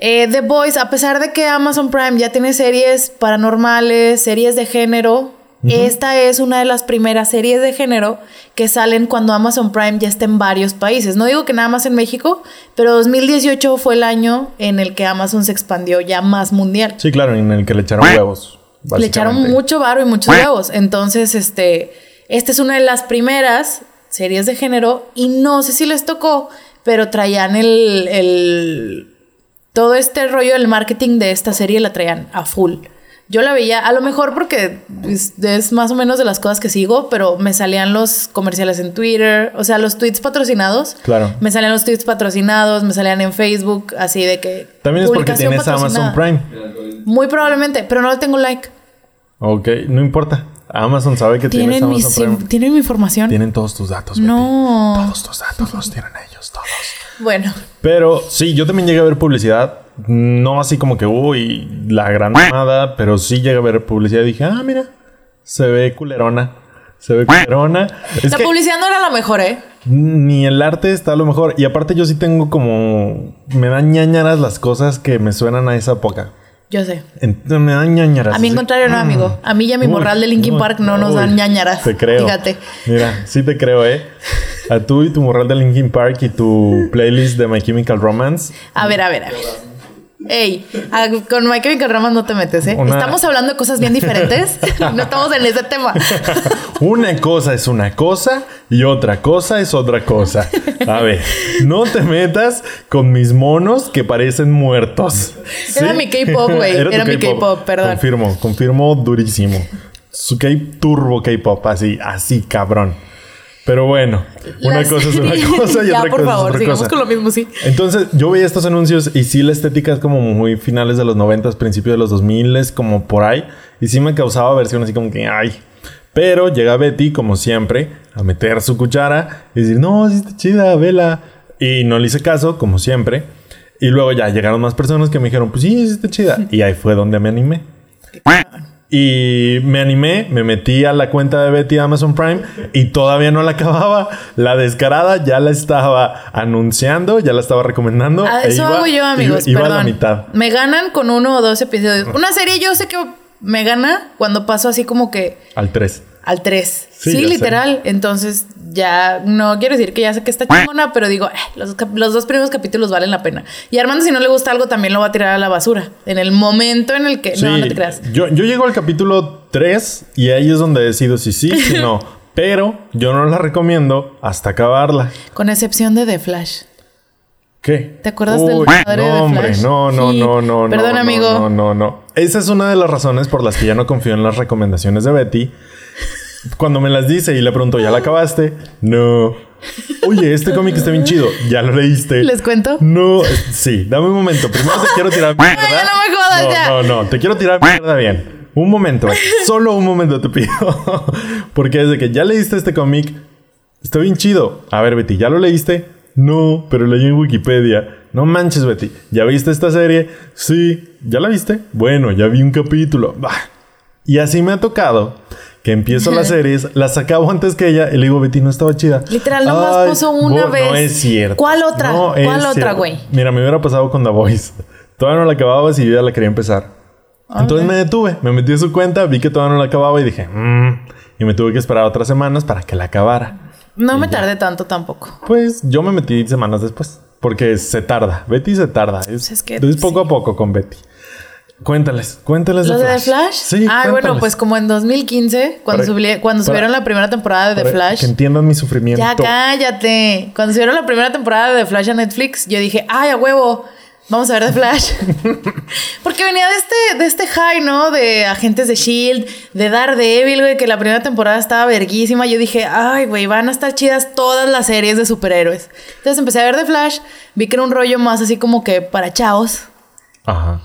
A: eh, The Voice, a pesar de que Amazon Prime ya tiene series paranormales, series de género, esta es una de las primeras series de género que salen cuando Amazon Prime ya está en varios países. No digo que nada más en México, pero 2018 fue el año en el que Amazon se expandió ya más mundial.
B: Sí, claro, en el que le echaron huevos.
A: Le echaron mucho varo y muchos huevos. Entonces, este, esta es una de las primeras series de género y no sé si les tocó, pero traían el, el todo este rollo del marketing de esta serie la traían a full. Yo la veía, a lo mejor porque es, es más o menos de las cosas que sigo, pero me salían los comerciales en Twitter, o sea, los tweets patrocinados.
B: Claro.
A: Me salían los tweets patrocinados, me salían en Facebook, así de que.
B: También es porque tienes Amazon. Prime.
A: Muy probablemente, pero no le tengo like.
B: Ok, no importa. Amazon sabe que tienes
A: Tienen mi,
B: Amazon Prime.
A: tienen mi información.
B: Tienen todos tus datos.
A: No.
B: Betty. Todos tus datos los tienen ellos, todos.
A: Bueno,
B: Pero sí, yo también llegué a ver publicidad. No así como que, uy, la gran nada, pero sí llegué a ver publicidad y dije, ah, mira, se ve culerona. Se ve culerona. Es
A: la publicidad no era la mejor, ¿eh?
B: ni el arte está a lo mejor. Y aparte yo sí tengo como... Me dan ñañaras las cosas que me suenan a esa época.
A: Yo sé.
B: Me dan ñañaras.
A: A mí en contrario no, amigo. A mí y a mi
B: Uy,
A: morral de Linkin
B: uy,
A: Park no nos dan ñañaras.
B: Te creo.
A: Fíjate.
B: Mira, sí te creo, ¿eh? A tú y tu morral de Linkin Park y tu playlist de My Chemical Romance.
A: A ver, a ver, a ver. Ey, a- con My Chemical Romance no te metes, ¿eh?
B: Una-
A: Estamos hablando de cosas bien diferentes. no estamos en ese tema.
B: Una cosa es una cosa y otra cosa es otra cosa. A ver, no te metas con mis monos que parecen muertos.
A: Era mi K-pop, güey. Era mi K-pop, perdón.
B: Confirmo, confirmo durísimo. Su K turbo K-pop, así, así, cabrón. Pero bueno, una
A: Las-
B: cosa es una cosa y
A: ya,
B: otra
A: por
B: cosa
A: favor,
B: es otra
A: sigamos
B: cosa.
A: con lo mismo, sí.
B: Entonces, yo veía estos anuncios y sí, la estética es como muy finales de los 90, principios de los 2000, como por ahí. Y sí me causaba versión así como que, ay. Pero llega Betty, como siempre, a meter su cuchara y decir, no, sí está chida, vela. Y no le hice caso, como siempre. Y luego ya llegaron más personas que me dijeron, pues sí, sí está chida. Y ahí fue donde me animé. Y me animé, me metí a la cuenta de Betty Amazon Prime y todavía no la acababa. La descarada ya la estaba anunciando, ya la estaba recomendando.
A: Ah,
B: e
A: eso
B: iba-
A: hago yo, amigos.
B: Iba, iba
A: perdón.
B: a la mitad.
A: Me ganan con uno o dos episodios. Una serie yo sé que me gana cuando paso así como que
B: Al 3.
A: Al 3.
B: Sí,
A: Sí,
B: ya sé.
A: literal. Entonces, ya no quiero decir que ya sé que está chingona, pero digo, eh, los, los dos primeros capítulos valen la pena. Y Armando, si no le gusta algo, también lo va a tirar a la basura. En el momento en el que. no,
B: Sí,
A: no te creas.
B: Yo, yo llego al capítulo 3 y ahí es donde decido si sí, si no. Pero yo no la recomiendo hasta acabarla.
A: Con excepción de The Flash.
B: ¿Qué?
A: ¿Te acuerdas del padre
B: no,
A: de
B: hombre,
A: Flash?
B: no, no,
A: Sí.
B: no, no.
A: Perdón,
B: no,
A: amigo.
B: No, no, no. Esa es una de las razones por las que ya no confío en las recomendaciones de Betty. Cuando me las dice y le pregunto, ¿ya la acabaste? No. Oye, este cómic está bien chido. ¿Ya lo leíste?
A: ¿Les cuento?
B: No, sí, dame un momento. Primero te quiero tirar mierda.
A: no me jodas,
B: no,
A: ya.
B: No, no, te quiero tirar mierda bien. Un momento, solo un momento te pido. Porque desde que ya leíste este cómic, está bien chido. A ver, Betty, ¿ya lo leíste? No, pero leí en Wikipedia. No manches, Betty. ¿Ya viste esta serie? Sí. ¿Ya la viste? Bueno, ya vi un capítulo. Bah. Y así me ha tocado que empiezo las series, las acabo antes que ella y le digo, Betty, no estaba chida.
A: Literal, nomás
B: Ay,
A: puso una vez.
B: No es cierto.
A: ¿Cuál otra?
B: No
A: ¿Cuál otra, güey?
B: Mira, me hubiera pasado con The Voice. Todavía no la acababas y yo ya la quería empezar. Entonces me detuve, me metí en su cuenta, vi que todavía no la acababa y dije, "Mm", y me tuve que esperar otras semanas para que la acabara.
A: No me tardé tanto tampoco.
B: Pues yo me metí semanas después, porque se tarda. Betty se tarda. Es,
A: Es que-
B: es poco a poco con Betty. Cuéntales, cuéntales
A: ¿Los de The Flash?
B: Sí.
A: Ah, bueno, pues como en 2015, cuando,
B: Para-
A: subli- cuando
B: para-
A: subieron la primera temporada de The Flash.
B: Que entiendan mi sufrimiento.
A: Ya cállate. Cuando subieron la primera temporada de The Flash a Netflix, yo dije, ay, a huevo, vamos a ver The Flash. Porque venía de este, de este high, ¿no? De agentes de Shield, de Daredevil, güey, que la primera temporada estaba verguísima. Yo dije, ay, güey, van a estar chidas todas las series de superhéroes. Entonces empecé a ver The Flash, vi que era un rollo más así como que para chavos.
B: Ajá.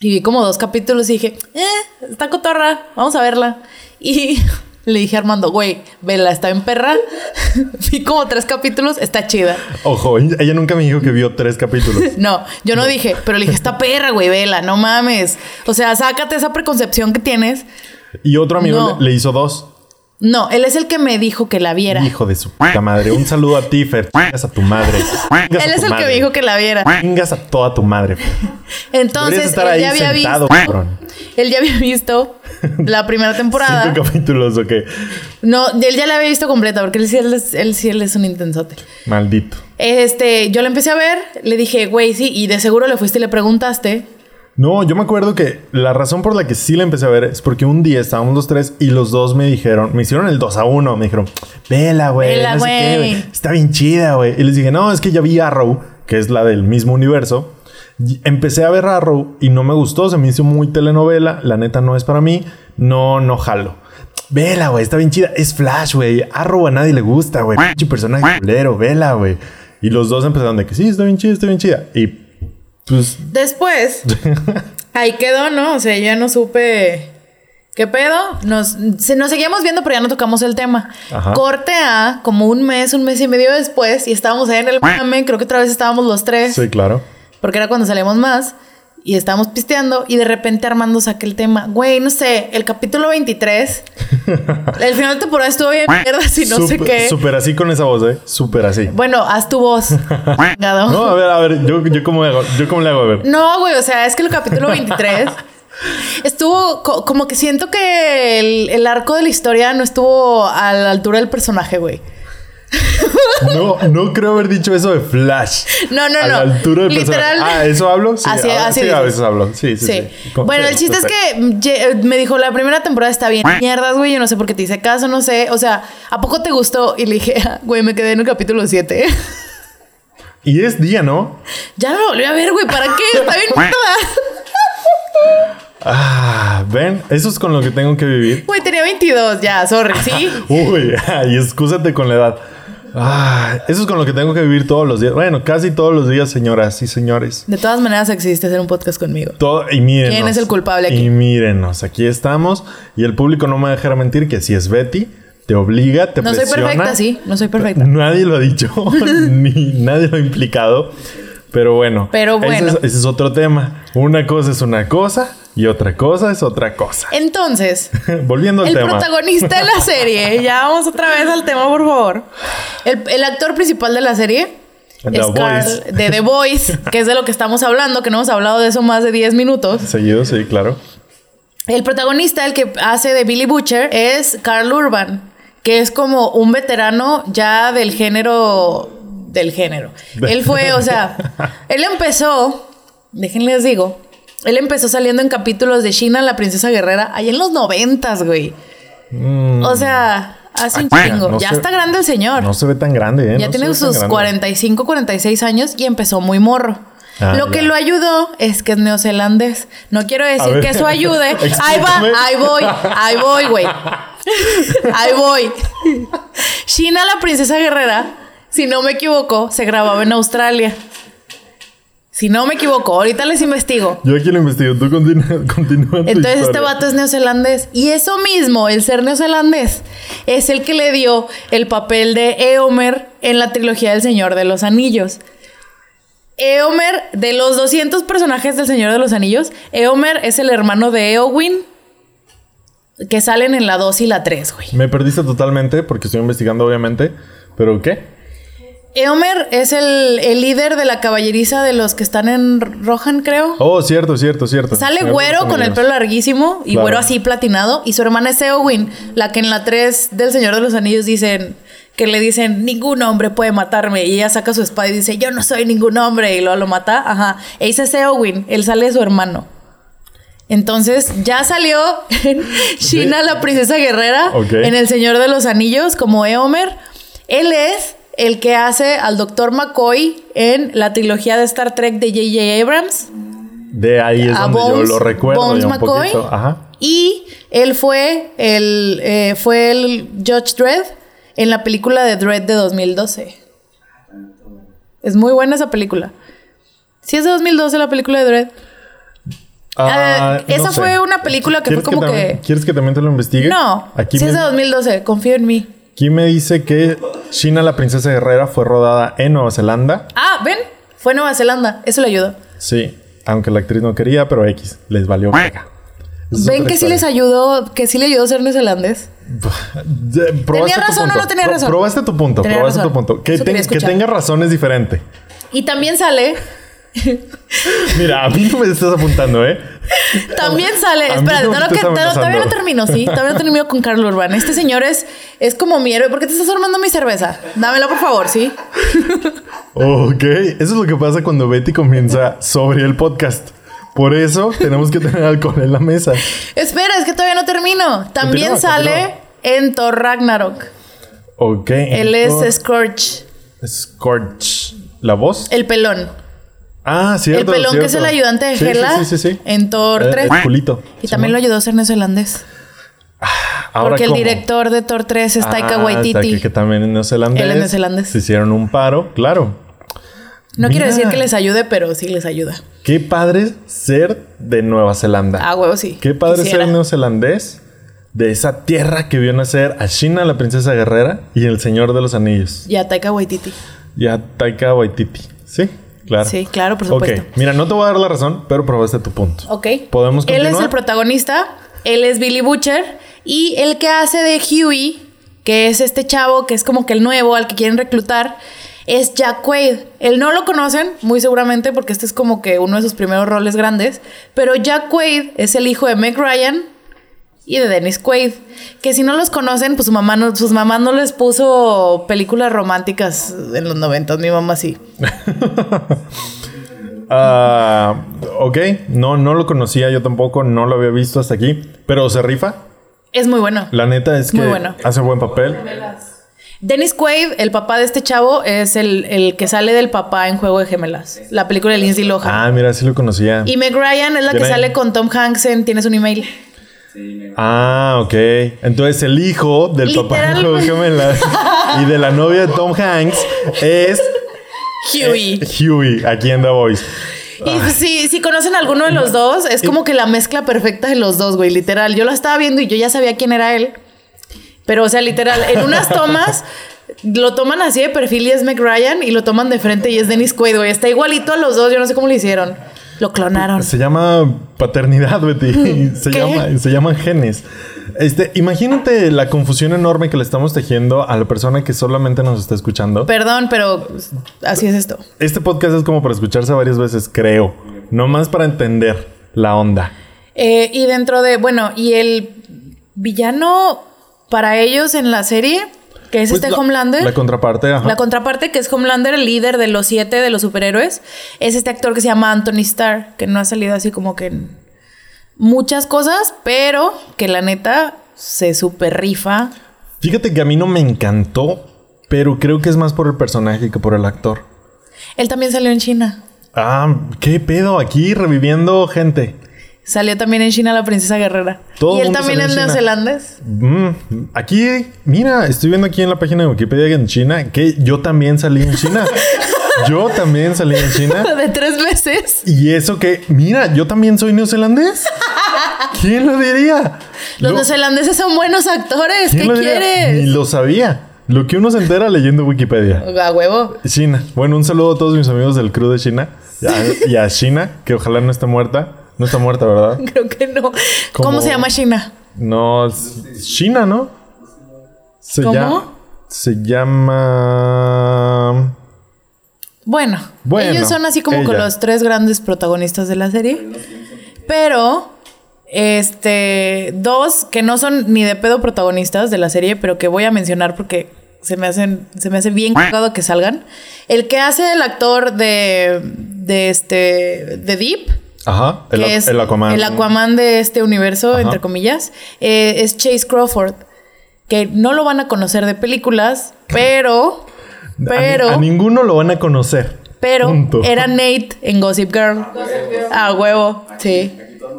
A: Y vi como dos capítulos y dije, eh, está cotorra, vamos a verla. Y le dije a Armando, güey, vela, está en perra. vi como tres capítulos, está chida.
B: Ojo, ella nunca me dijo que vio tres capítulos.
A: No, yo no, dije, pero le dije, está perra, güey, vela, no mames. O sea, sácate esa preconcepción que tienes.
B: Y otro amigo
A: No.
B: le, le hizo dos.
A: No, él es el que me dijo que la viera.
B: Hijo de su puta madre. Un saludo a ti, Fer. Chingas a tu madre. Chingas a
A: él es el que me dijo que la viera.
B: Chingas a toda tu madre. Fer.
A: Entonces,
B: estar
A: él
B: ahí
A: ya había
B: sentado,
A: visto.
B: cabrón.
A: Él ya había visto la primera temporada.
B: Cinco capítulos, ok.
A: No, él ya la había visto completa, porque él sí, él es, él sí él es un intensote.
B: Maldito.
A: Este, yo la empecé a ver, le dije, güey, sí, y de seguro le fuiste y le preguntaste.
B: No, yo me acuerdo que la razón por la que sí la empecé a ver es porque un día estábamos los tres y los dos me dijeron, me hicieron el 2 a 1, me dijeron, vela, güey, no sé qué,
A: güey,
B: está bien chida, güey. Y les dije, no, es que ya vi Arrow, que es la del mismo universo. Y empecé a ver Arrow y no me gustó, se me hizo muy telenovela, la neta no es para mí, no, no jalo. Vela, güey, está bien chida. Es Flash, güey. Arrow a nadie le gusta, güey. Pinche personaje culero, vela, güey. Y los dos empezaron de que sí, está bien chida, está bien chida. Y pues
A: Después, ahí quedó, ¿no? O sea, yo ya no supe qué pedo. Nos, se, nos seguíamos viendo, pero ya no tocamos el tema.
B: Ajá.
A: Corte a como un mes, un mes y medio después, y estábamos ahí en el mame. Creo que otra vez estábamos los tres,
B: sí, claro.
A: porque era cuando salíamos más. Y estábamos pisteando y de repente Armando saca el tema. Güey, no sé, el capítulo 23. el final de temporada estuvo bien mierda, si no sé qué.
B: Súper así con esa voz, ¿eh? Súper así.
A: Bueno, haz tu voz.
B: No, a ver, a ver, yo, yo, cómo, hago, yo cómo le hago a ver.
A: No, güey, o sea, es que el capítulo 23 estuvo co- como que siento que el, el arco de la historia no estuvo a la altura del personaje, güey.
B: No, no creo haber dicho eso de Flash.
A: No, no,
B: a
A: no.
B: la altura del
A: Literal.
B: personaje. Ah, ¿eso hablo? Sí,
A: Así-
B: a,
A: así
B: sí, a veces hablo. Sí, sí, sí.
A: Sí.
B: Con-
A: Bueno, el chiste es que ye- me dijo, la primera temporada está bien. Mierdas, güey, yo no sé por qué te hice caso, no sé. O sea, ¿a poco te gustó? Y le dije, "Ah, güey, me quedé en el capítulo 7.
B: Y es día, ¿no?
A: ya lo volví a ver, güey, ¿para qué? Está bien mierda.
B: Ah, ven, eso es con lo que tengo que vivir.
A: Güey, tenía 22, ya, sorry, ¿sí?
B: Uy, y excúsate con la edad. Ah, eso es con lo que tengo que vivir todos los días. Bueno, casi todos los días, señoras y señores.
A: De todas maneras existe hacer un podcast conmigo.
B: Todo, y mírenos.
A: ¿Quién es el culpable aquí?
B: Y mírenos, aquí estamos. Y el público no me dejará mentir que si es Betty, te obliga, te
A: No soy
B: presiona.
A: perfecta, sí, no soy perfecta.
B: Nadie lo ha dicho, ni nadie lo ha implicado. Pero bueno,
A: Pero
B: ese
A: bueno.
B: es- ese es otro tema. Una cosa es una cosa y otra cosa es otra cosa.
A: Entonces,
B: Volviendo al
A: el
B: tema.
A: protagonista de la serie, ya vamos otra vez al tema, por favor. El, el actor principal de la serie
B: The
A: es Carl de The Voice, que es de lo que estamos hablando, que no hemos hablado de eso más de 10 minutos.
B: Seguido, sí, claro.
A: El protagonista, el que hace de Billy Butcher, es Carl Urban, que es como un veterano ya del género. Del género. Él fue, o sea, él empezó, déjenles digo, él empezó saliendo en capítulos de China, la princesa guerrera, ahí en los noventas, güey. O sea, hace un chingo.
B: no
A: ya
B: se-
A: está grande el señor.
B: No se ve tan grande, ¿eh?
A: Ya
B: No
A: tiene sus
B: grande.
A: 45, 46 años y empezó muy morro.
B: Ah,
A: lo que lo ayudó es que es neozelandés. No quiero decir que eso ayude. ahí va, ahí voy, ahí voy, güey. Ahí voy. China, la princesa guerrera, si no me equivoco, se grababa en Australia. Si no me equivoco, ahorita les investigo.
B: Yo aquí lo investigo, tú continúa, continúa
A: Entonces este vato es neozelandés. Y eso mismo, el ser neozelandés, es el que le dio el papel de Eomer en la trilogía del Señor de los Anillos. Eomer, de los 200 personajes del Señor de los Anillos, Eomer es el hermano de Eowyn, que salen en la 2 y la 3, güey.
B: Me perdiste totalmente porque estoy investigando, obviamente. ¿Pero qué?
A: Eomer es el, el líder de la caballeriza de los que están en Rohan, creo.
B: Oh, cierto, cierto, cierto.
A: Sale güero con el pelo larguísimo y
B: Claro.
A: güero así platinado. Y su hermana es Eowyn, la que en la 3 del Señor de los Anillos dicen que le dicen ningún hombre puede matarme. Y ella saca su espada y dice yo no soy ningún hombre. Y luego lo mata. Ajá. Ese es Eowyn. Él sale de su hermano. Entonces ya salió en China la princesa guerrera en El Señor de los Anillos como Eomer. Él es el que hace al Dr. McCoy en la trilogía de Star Trek de J.J. Abrams.
B: De ahí es donde yo lo recuerdo
A: Bones
B: un
A: McCoy.
B: poquito. Ajá.
A: Y él fue el, eh, fue el Judge Dredd en la película de Dredd de 2012. Es muy buena esa película. ¿Sí es de 2012 la película de Dredd?
B: Ah,
A: Eh, esa
B: no sé.
A: fue una película que
B: ¿Quieres
A: fue como
B: también-
A: que-
B: ¿Quieres que también te lo investigue?
A: No,
B: Aquí
A: sí
B: me,
A: es de 2012. Confío en mí.
B: aquí me dice que China, la princesa guerrera, fue rodada en Nueva Zelanda.
A: Ah, ven. Fue Nueva Zelanda. Eso le ayudó.
B: Sí, aunque la actriz no quería, pero X, les valió es
A: Ven que sí les ayudó, que sí le ayudó a ser neozelandés.
B: Tu
A: razón o no tenía razón?
B: Probaste tu punto,
A: Tenía
B: probaste
A: razón.
B: tu punto. Que, ten- que tenga razón es diferente.
A: Y también sale,
B: Mira, a mí no me estás apuntando, ¿eh?
A: también sale, espérate,
B: no
A: que- todavía no termino, sí, todavía no termino con Carl Urban. Este señor es, es como mi héroe. ¿Por qué te estás armando mi cerveza? Dámela, por favor, ¿sí?
B: Ok, eso es lo que pasa cuando Betty comienza sobre el podcast. Por eso tenemos que tener alcohol en la mesa.
A: Espera, es que todavía no termino. También
B: Continúa,
A: sale
B: continúa.
A: en Thor Ragnarok.
B: Ok.
A: Él es Scorch,
B: Scorch. ¿La voz?
A: el pelón.
B: Ah, cierto.
A: el pelón que es el ayudante de
B: Sí, sí,
A: Hela
B: Sí, sí,
A: en Thor
B: Eh,
A: 3.
B: el culito.
A: Y también lo ayudó a ser neozelandés.
B: Ahora,
A: porque el
B: ¿cómo?
A: director de Thor 3 es Taika
B: Ah,
A: Waititi.
B: Taika, que también es neozelandés.
A: Él es neozelandés.
B: Se hicieron un paro, claro.
A: No quiero
B: Mira.
A: decir que les ayude, pero sí les ayuda.
B: Qué padre ser de Nueva Zelanda.
A: Ah, huevo, sí.
B: Qué padre
A: Quisiera.
B: ser neozelandés de esa tierra que vio nacer a China, la princesa guerrera, y el señor de los anillos.
A: Y a Taika Waititi.
B: Y a Taika Waititi. Sí, claro.
A: Sí, claro, por
B: Ok,
A: supuesto.
B: mira, no te voy a dar la razón, pero probaste tu punto.
A: Ok.
B: ¿Podemos
A: Él es
B: continuar?
A: el protagonista. Él es Billy Butcher. Y el que hace de Huey, que es este chavo que es como que el nuevo al que quieren reclutar, es Jack Quaid. Él no lo conocen, muy seguramente, porque este es como que uno de sus primeros roles grandes. Pero Jack Quaid es el hijo de Meg Ryan y de Dennis Quaid. Que si no los conocen, pues su mamá no, sus mamás no les puso películas románticas en los 90. Mi mamá sí.
B: Ah, ok, no, no lo conocía yo tampoco, no lo había visto hasta aquí, pero se rifa.
A: Es muy bueno.
B: La neta es que
A: Muy bueno.
B: hace buen papel.
A: Dennis Quaid, el papá de este chavo, es el, el que sale del papá en Juego de Gemelas. La película de Lindsay Lohan.
B: Ah, mira, sí lo conocía.
A: Y Meg Ryan es la que sale con Tom Hanks en Tienes un email.
B: Ah, ok. Entonces el hijo del papá de Gemelas y de la novia de Tom Hanks es
A: Huey.
B: eh, Huey, aquí en The Voice.
A: Y si, si conocen a alguno de los dos, es como que la mezcla perfecta de los dos, güey, literal. Yo lo estaba viendo y yo ya sabía quién era él. Pero, o sea, literal, en unas tomas lo toman así de perfil y es Ryan y lo toman de frente y es Dennis Quaid, güey. Está igualito a los dos, yo no sé cómo lo hicieron. Lo clonaron.
B: Se llama paternidad, Betty. Se,
A: ¿Qué?
B: llama, se llaman genes. Este, imagínate la confusión enorme que le estamos tejiendo a la persona que solamente nos está escuchando.
A: Perdón, pero así es esto.
B: Este podcast es como para escucharse varias veces, creo. No más para entender la onda.
A: Eh, y dentro de, bueno, y el villano para ellos en la serie, que es
B: Pues
A: este
B: la-
A: Homelander.
B: La contraparte, ajá.
A: La contraparte, que es Homelander, el líder de los siete de los superhéroes, es este actor que se llama Anthony Starr, que no ha salido así como que en muchas cosas, pero que la neta se super rifa.
B: Fíjate que a mí no me encantó, pero creo que es más por el personaje que por el actor.
A: Él también salió en China.
B: Ah, qué pedo aquí reviviendo gente.
A: Salió también en China la princesa guerrera.
B: Todo
A: y él también es neozelandés.
B: Mm, aquí, mira, estoy viendo aquí en la página de Wikipedia en China que yo también salí en China. yo también salí en China.
A: De tres meses.
B: Y eso que, mira, yo también soy neozelandés. ¿Quién lo diría?
A: Los
B: Lo-
A: neozelandeses son buenos actores.
B: ¿quién
A: ¿Qué
B: lo diría?
A: quieres?
B: Ni lo sabía. Lo que uno se entera leyendo Wikipedia.
A: A huevo.
B: China. Bueno, un saludo a todos mis amigos del crew de China. Y a, y a China, que ojalá no esté muerta. No está muerta, ¿verdad?
A: Creo que no. ¿Cómo, se llama China?
B: No, es China, ¿no? Se
A: ¿Cómo?
B: llama. Se llama.
A: Bueno,
B: Bueno,
A: ellos son así como
B: ella.
A: con los tres grandes protagonistas de la serie. Pero, este, dos que no son ni de pedo protagonistas de la serie, pero que voy a mencionar porque se me hacen, se me hace bien cagado que salgan. El que hace el actor de, de este, de Deep,
B: Ajá. El,
A: que es
B: el Aquaman.
A: el Aquaman de este universo,
B: Ajá.
A: entre comillas, eh, es Chase Crawford. Que no lo van a conocer de películas, pero,
B: A ni-
A: pero.
B: A, ninguno lo van a conocer.
A: Pero
B: Punto.
A: era Nate en Gossip Girl. Ah, huevo. Sí.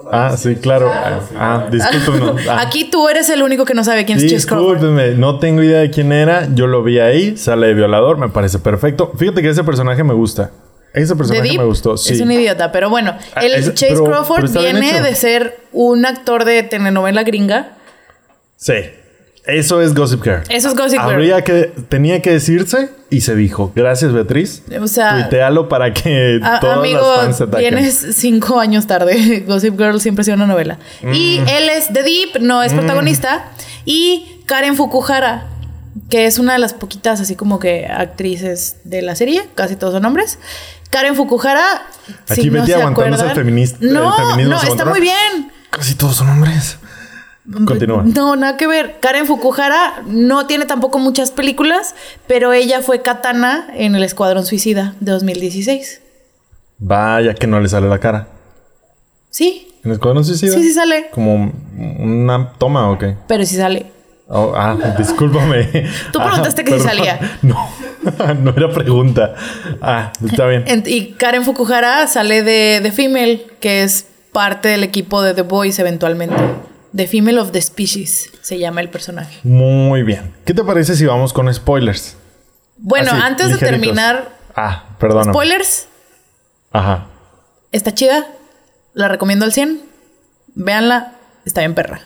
B: Ah, sí, claro. Ah, ah. Ah.
A: Aquí tú eres el único que no sabe quién es Chase Crawford.
B: Discúlpenme, no tengo idea de quién era. Yo lo vi ahí, sale de violador, me parece perfecto. Fíjate que ese personaje me gusta. Ese personaje
A: Deep
B: me gustó, sí.
A: es un idiota, pero bueno,
B: Ah,
A: el
B: es-
A: Chase
B: pero-
A: Crawford
B: pero
A: viene de ser un actor de telenovela gringa.
B: Sí. Eso es Gossip Girl.
A: Eso es Gossip Girl.
B: Habría que, tenía que decirse y se dijo. Gracias, Beatriz.
A: O sea,
B: Tuitealo para que
A: A-
B: todas
A: amigo,
B: las fans se ataquen.
A: vienes cinco años tarde. Gossip Girl siempre ha sido una novela. Y
B: Mm.
A: él es The Deep, no es protagonista. Y Karen Fukuhara, que es una de las poquitas así como que actrices de la serie, casi todos son hombres. Karen Fukuhara,
B: Aquí
A: si no
B: Betty aguantándose el feminista- el
A: No,
B: feminismo
A: no, está muy bien.
B: Casi todos son hombres. Continúa.
A: No, nada que ver. Karen Fukuhara no tiene tampoco muchas películas, pero ella fue Katana en El Escuadrón Suicida de 2016.
B: Vaya que no le sale la cara.
A: Sí,
B: ¿En el Escuadrón Suicida?
A: sí, sí sale.
B: ¿Como una toma o qué?
A: Pero sí sale.
B: Oh, ah, discúlpame.
A: Tú preguntaste
B: Ah,
A: que si salía.
B: No, no era pregunta. Ah, está bien.
A: En- y Karen Fukuhara sale de The Female, que es parte del equipo de The Boys eventualmente. The Female of the Species se llama el personaje.
B: Muy bien. ¿Qué te parece si vamos con spoilers?
A: Bueno,
B: Así,
A: antes de terminar,
B: Ah, perdón.
A: spoilers,
B: Ajá.
A: está chida. La recomiendo al 100. Véanla, está bien perra.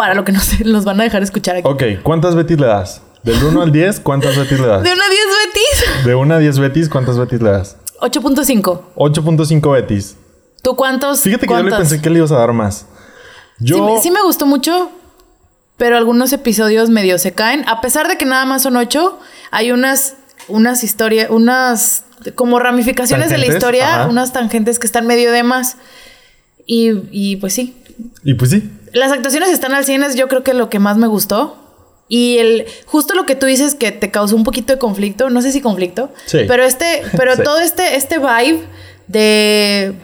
A: Para lo que nos, nos van a dejar escuchar aquí.
B: Ok, ¿cuántas Betis le das? Del 1 al 10, ¿cuántas Betis le das?
A: De una 10 Betis.
B: De 1 a 10 Betis, ¿cuántas Betis le das?
A: 8.5.
B: 8.5 Betis.
A: ¿Tú cuántos?
B: Fíjate que yo le pensé que le ibas a dar más. Yo...
A: Sí, me- sí me gustó mucho, pero algunos episodios medio se caen. A pesar de que nada más son ocho, hay unas, unas historias, unas como ramificaciones de la
B: Tangentes,
A: historia,
B: ajá.
A: unas tangentes que están medio de más. Y, y pues sí.
B: Y pues sí.
A: Las actuaciones están al 100, es yo creo que lo que más me gustó. Y el justo lo que tú dices que te causó un poquito de conflicto, no sé si conflicto,
B: Sí.
A: pero este, pero
B: Sí.
A: todo este, este vibe de,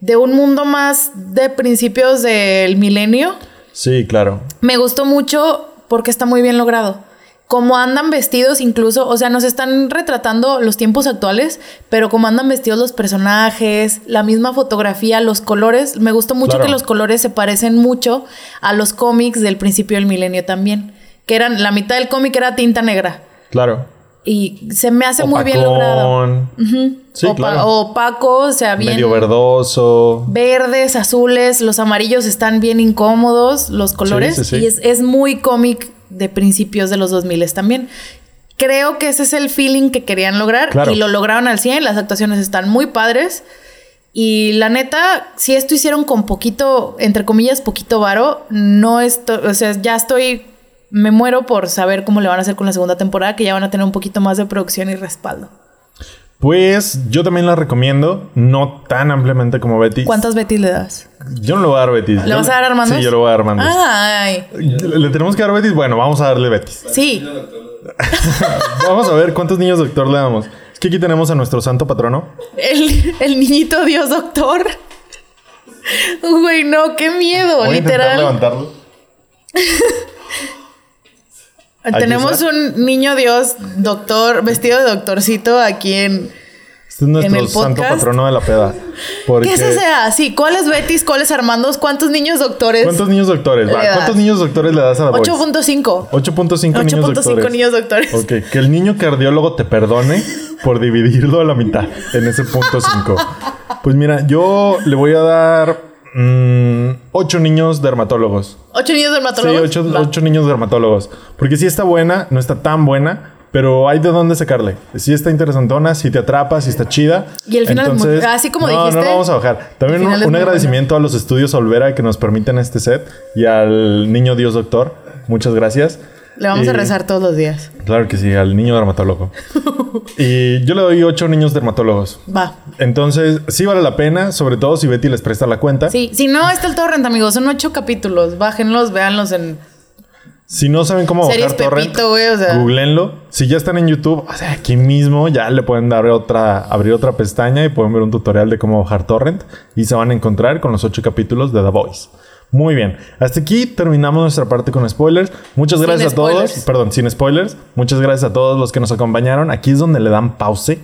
A: de un mundo más de principios del milenio,
B: Sí, claro.
A: me gustó mucho porque está muy bien logrado. Como andan vestidos incluso, o sea, nos están retratando los tiempos actuales, pero como andan vestidos los personajes, la misma fotografía, los colores, me gustó mucho
B: Claro.
A: que los colores se parecen mucho a los cómics del principio del milenio también, que eran la mitad del cómic era tinta negra
B: Claro.
A: y se me hace muy bien logrado.
B: Sí,
A: Opa-
B: claro.
A: Opaco, o sea, bien
B: Medio verdoso.
A: verdes, azules, los amarillos están bien incómodos, los colores,
B: Sí, sí, sí.
A: y es, es muy cómic de principios de los 2000 también. Creo que ese es el feeling que querían lograr
B: Claro.
A: y lo lograron al 100, las actuaciones están muy padres. Y la neta, si esto hicieron con poquito, entre comillas, poquito varo, no estoy, o sea, ya estoy, me muero por saber cómo le van a hacer con la segunda temporada, que ya van a tener un poquito más de producción y respaldo.
B: Pues yo también la recomiendo, no tan ampliamente como Betty.
A: ¿Cuántas Betty le das?
B: Yo no le voy a dar Betty.
A: ¿Le vas a dar a Armando?
B: Sí, yo le voy a dar a Armando.
A: Ay,
B: ¿Le le tenemos que dar Betty? Bueno, vamos a darle Betty.
A: sí.
B: Vamos a ver cuántos niños doctor le damos. Es que aquí tenemos a nuestro santo patrono.
A: El, el niñito Dios doctor. Güey, no, qué miedo,
B: Voy a intentar
A: literal.
B: levantarlo.
A: Tenemos un niño Dios doctor, vestido de doctorcito aquí en.
B: Este es nuestro
A: el
B: santo patrono de la peda. Porque...
A: ¿Qué es ese así? ¿Cuáles Betis? ¿Cuáles Armandos? ¿Cuántos niños doctores?
B: ¿Cuántos niños doctores? Va. ¿Cuántos niños doctores le das a la Boys?
A: 8.5.
B: 8.5 niños
A: 8.5
B: doctores.
A: niños doctores.
B: Ok, que el niño cardiólogo te perdone por dividirlo a la mitad en ese punto 5. Pues mira, yo le voy a dar 8 niños dermatólogos.
A: 8 niños
B: Sí,
A: dermatólogos.
B: 8,
A: Va.
B: niños dermatólogos. Porque sí está buena, no está tan buena, pero hay de dónde sacarle. Sí está interesantona, si te atrapa, si está chida.
A: Y el final es muy- así como
B: no,
A: dijiste,
B: No, no vamos a bajar. También un, agradecimiento a los estudios Olvera que nos permiten este set y al niño Dios Doctor. Muchas gracias.
A: Le vamos a rezar todos los días.
B: Claro que sí, al niño dermatólogo. y yo le doy 8 niños dermatólogos.
A: Va.
B: Entonces, sí vale la pena, sobre todo si Betty les presta la cuenta.
A: Sí, si no, está el torrent, amigos. Son 8 capítulos. Bájenlos, véanlos en.
B: Si no saben cómo bajar torrent,
A: o sea.
B: googleenlo. Si ya están en YouTube, o sea, aquí mismo ya le pueden dar otra, abrir otra pestaña y pueden ver un tutorial de cómo bajar torrent y se van a encontrar con los ocho capítulos de The Voice. Muy bien. Hasta aquí terminamos nuestra parte con spoilers. Muchas
A: Sin
B: gracias a todos. Perdón, sin spoilers. Muchas gracias a todos los que nos acompañaron. Aquí es donde le dan pause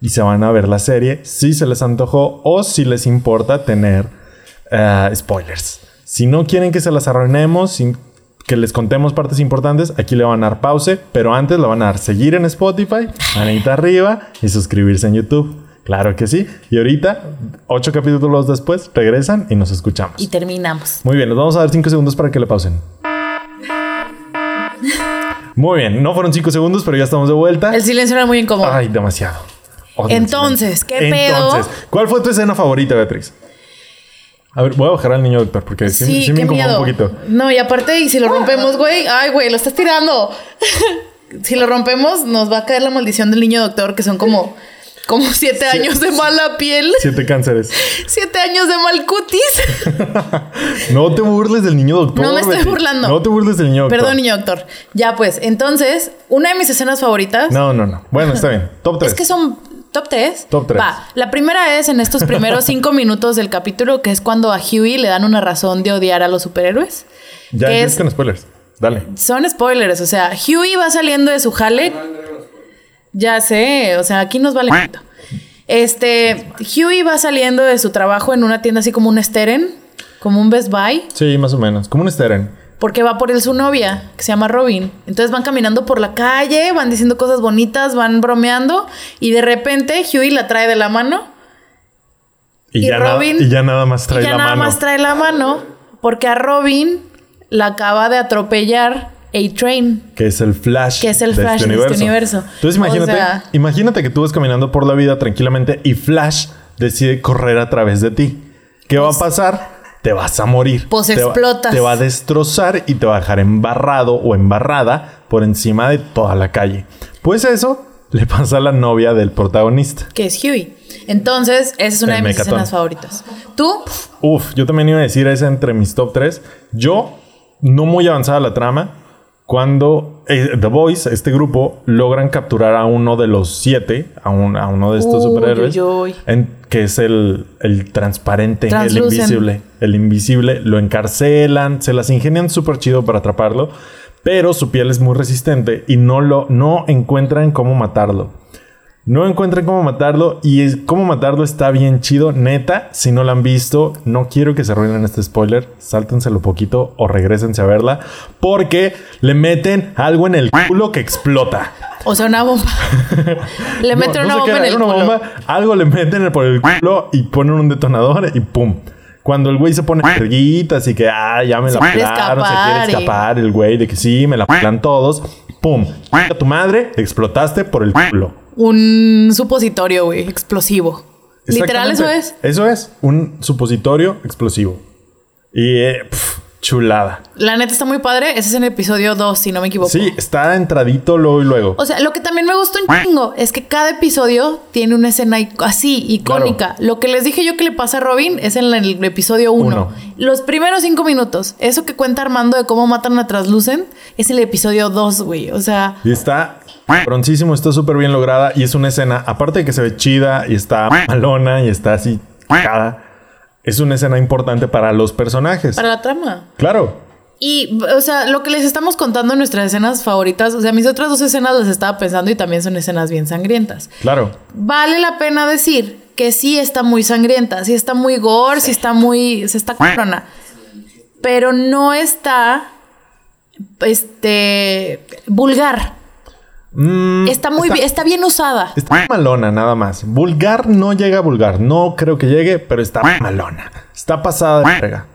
B: y se van a ver la serie si se les antojó o si les importa tener eh, spoilers. Si no quieren que se las arruinemos, sin que les contemos partes importantes, aquí le van a dar pause, pero antes le van a dar seguir en Spotify, manita arriba y suscribirse en YouTube. Claro que sí. Y ahorita, ocho capítulos después, regresan y nos escuchamos.
A: Y terminamos.
B: Muy bien, nos vamos a dar cinco segundos para que le pausen. Muy bien, no fueron cinco segundos, pero ya estamos de vuelta.
A: El silencio era muy incómodo.
B: Ay, demasiado.
A: Entonces. ¿qué pedo?
B: Entonces, ¿cuál fue tu escena favorita, Beatriz? A ver, voy a bajar al niño doctor porque sí,
A: sí,
B: sí me incomoda
A: miedo.
B: un poquito.
A: No, y aparte, y si lo rompemos, güey. Ay, güey, lo estás tirando. si lo rompemos, nos va a caer la maldición del niño doctor, que son como. Como siete años de mala piel.
B: Siete cánceres.
A: Siete años de mal cutis.
B: No te burles del niño doctor.
A: No me estoy burlando.
B: No te burles del niño doctor.
A: Perdón, niño doctor. Ya, pues, entonces, una de mis escenas favoritas.
B: No, no, no. Bueno, está bien. Top 3.
A: Es que son top 3.
B: Top tres.
A: Va. La primera es en estos primeros cinco minutos del capítulo, que es cuando a Huey le dan una razón de odiar a los superhéroes.
B: Ya,
A: que es-
B: es con spoilers. Dale.
A: Son spoilers, o sea, Huey va saliendo de su jale. Ya sé, o sea, aquí nos vale. Este, Huey va saliendo de su trabajo en una tienda así como un Steren, como un Best Buy,
B: Sí, más o menos. Como un Steren.
A: porque va por él su novia, que se llama Robin. Entonces van caminando por la calle, van diciendo cosas bonitas, van bromeando, y de repente Huey la trae de la mano.
B: Y,
A: Y
B: ya, nada-
A: Robin-
B: y ya nada más trae
A: y ya
B: la
A: nada
B: mano.
A: más trae la mano, porque a Robin la acaba de atropellar A-Train.
B: Que es el Flash.
A: Que es el
B: de
A: Flash de este universo.
B: Entonces imagínate,
A: O sea-
B: imagínate que tú vas caminando por la vida tranquilamente y Flash decide correr a través de ti. ¿Qué va a pasar? Te vas a morir.
A: Pues
B: Te va-
A: explotas.
B: te va a destrozar y te va a dejar embarrado o embarrada por encima de toda la calle. Pues eso le pasa a la novia del protagonista.
A: que es Huey. Entonces, esa es una
B: El
A: de mis
B: mecatón.
A: escenas favoritas. ¿Tú?
B: Uf, yo también iba a decir esa entre mis top 3. Yo, no muy avanzada la trama, cuando eh, The Boys, este grupo, logran capturar a uno de los siete, a, un- a uno de estos
A: Uy,
B: superhéroes,
A: uy, uy.
B: en- que es el, el transparente, el invisible. El invisible, lo encarcelan, se las ingenian súper chido para atraparlo, pero su piel es muy resistente y no, lo, no encuentran cómo matarlo. No encuentran cómo matarlo y es- cómo matarlo está bien chido. Neta, si no la han visto, no quiero que se arruinen este spoiler. Sáltenselo poquito o regresense a verla porque le meten algo en el culo que explota.
A: O sea, una bomba. Le meten
B: no
A: una bomba en el
B: una
A: culo.
B: bomba, algo le meten por el culo y ponen un detonador y pum. Cuando el güey se pone verguitas y que ah, ya me la pelaron, se quiere escapar, el güey de que sí, me la pelan todos, pum. A tu madre, explotaste por el culo.
A: Un supositorio, güey, explosivo. Literal, eso es.
B: Eso es, un supositorio explosivo. Y, eh, pf, Chulada.
A: La neta está muy padre. Ese es en el episodio 2, si no me equivoco.
B: Sí, está entradito luego y luego.
A: O sea, lo que también me gustó un chingo es que cada episodio tiene una escena así, icónica. Lo que les dije yo que le pasa a Robin es en el episodio 1.
B: Uno.
A: Los primeros cinco minutos. Eso que cuenta Armando de cómo matan a Translucent es el episodio 2, güey. O sea,
B: Y está broncísimo, está súper bien lograda. Y es una escena, aparte de que se ve chida y está malona y está así es una escena importante para los personajes.
A: para la trama.
B: Claro.
A: Y, o sea, lo que les estamos contando en nuestras escenas favoritas, o sea, mis otras dos escenas las estaba pensando y también son escenas bien sangrientas.
B: Claro.
A: Vale la pena decir que sí está muy sangrienta, sí está muy gore, sí está muy. se está cabrona. Pero no está. Este. vulgar.
B: Mm,
A: Está muy
B: está-
A: bien, está bien usada.
B: Está malona, nada más. Vulgar no llega a vulgar. No creo que llegue, pero está malona. Está pasada de verga.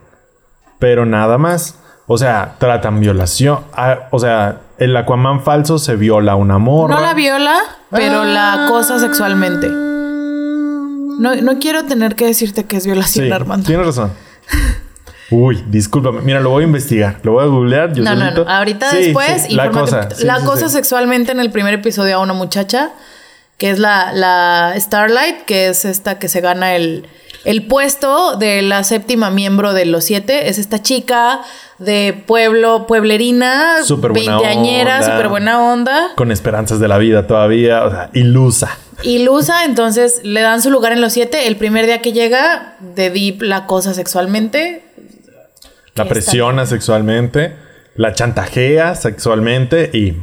B: Pero nada más. O sea, tratan violación. Ah, o sea, el Aquaman falso se viola a una morra.
A: No la viola, pero la acosa sexualmente. No, no quiero tener que decirte que es violación,
B: Sí,
A: Armando.
B: tienes razón. Uy, discúlpame. Mira, lo voy a investigar. Lo voy a googlear. Yo
A: No, no,
B: solito.
A: no. Ahorita
B: Sí,
A: después.
B: sí, la cosa. Sí,
A: la cosa sexualmente en el primer episodio a una muchacha, que es la, la Starlight, que es esta que se gana el, el puesto de la séptima miembro de los siete. Es esta chica de pueblo, pueblerina,
B: Súper buena
A: veinteañera,
B: onda.
A: súper buena onda.
B: Con esperanzas de la vida todavía. O sea, ilusa.
A: Ilusa, entonces le dan su lugar en los siete. El primer día que llega, de Deep la cosa sexualmente.
B: La presiona sexualmente. La chantajea sexualmente. Y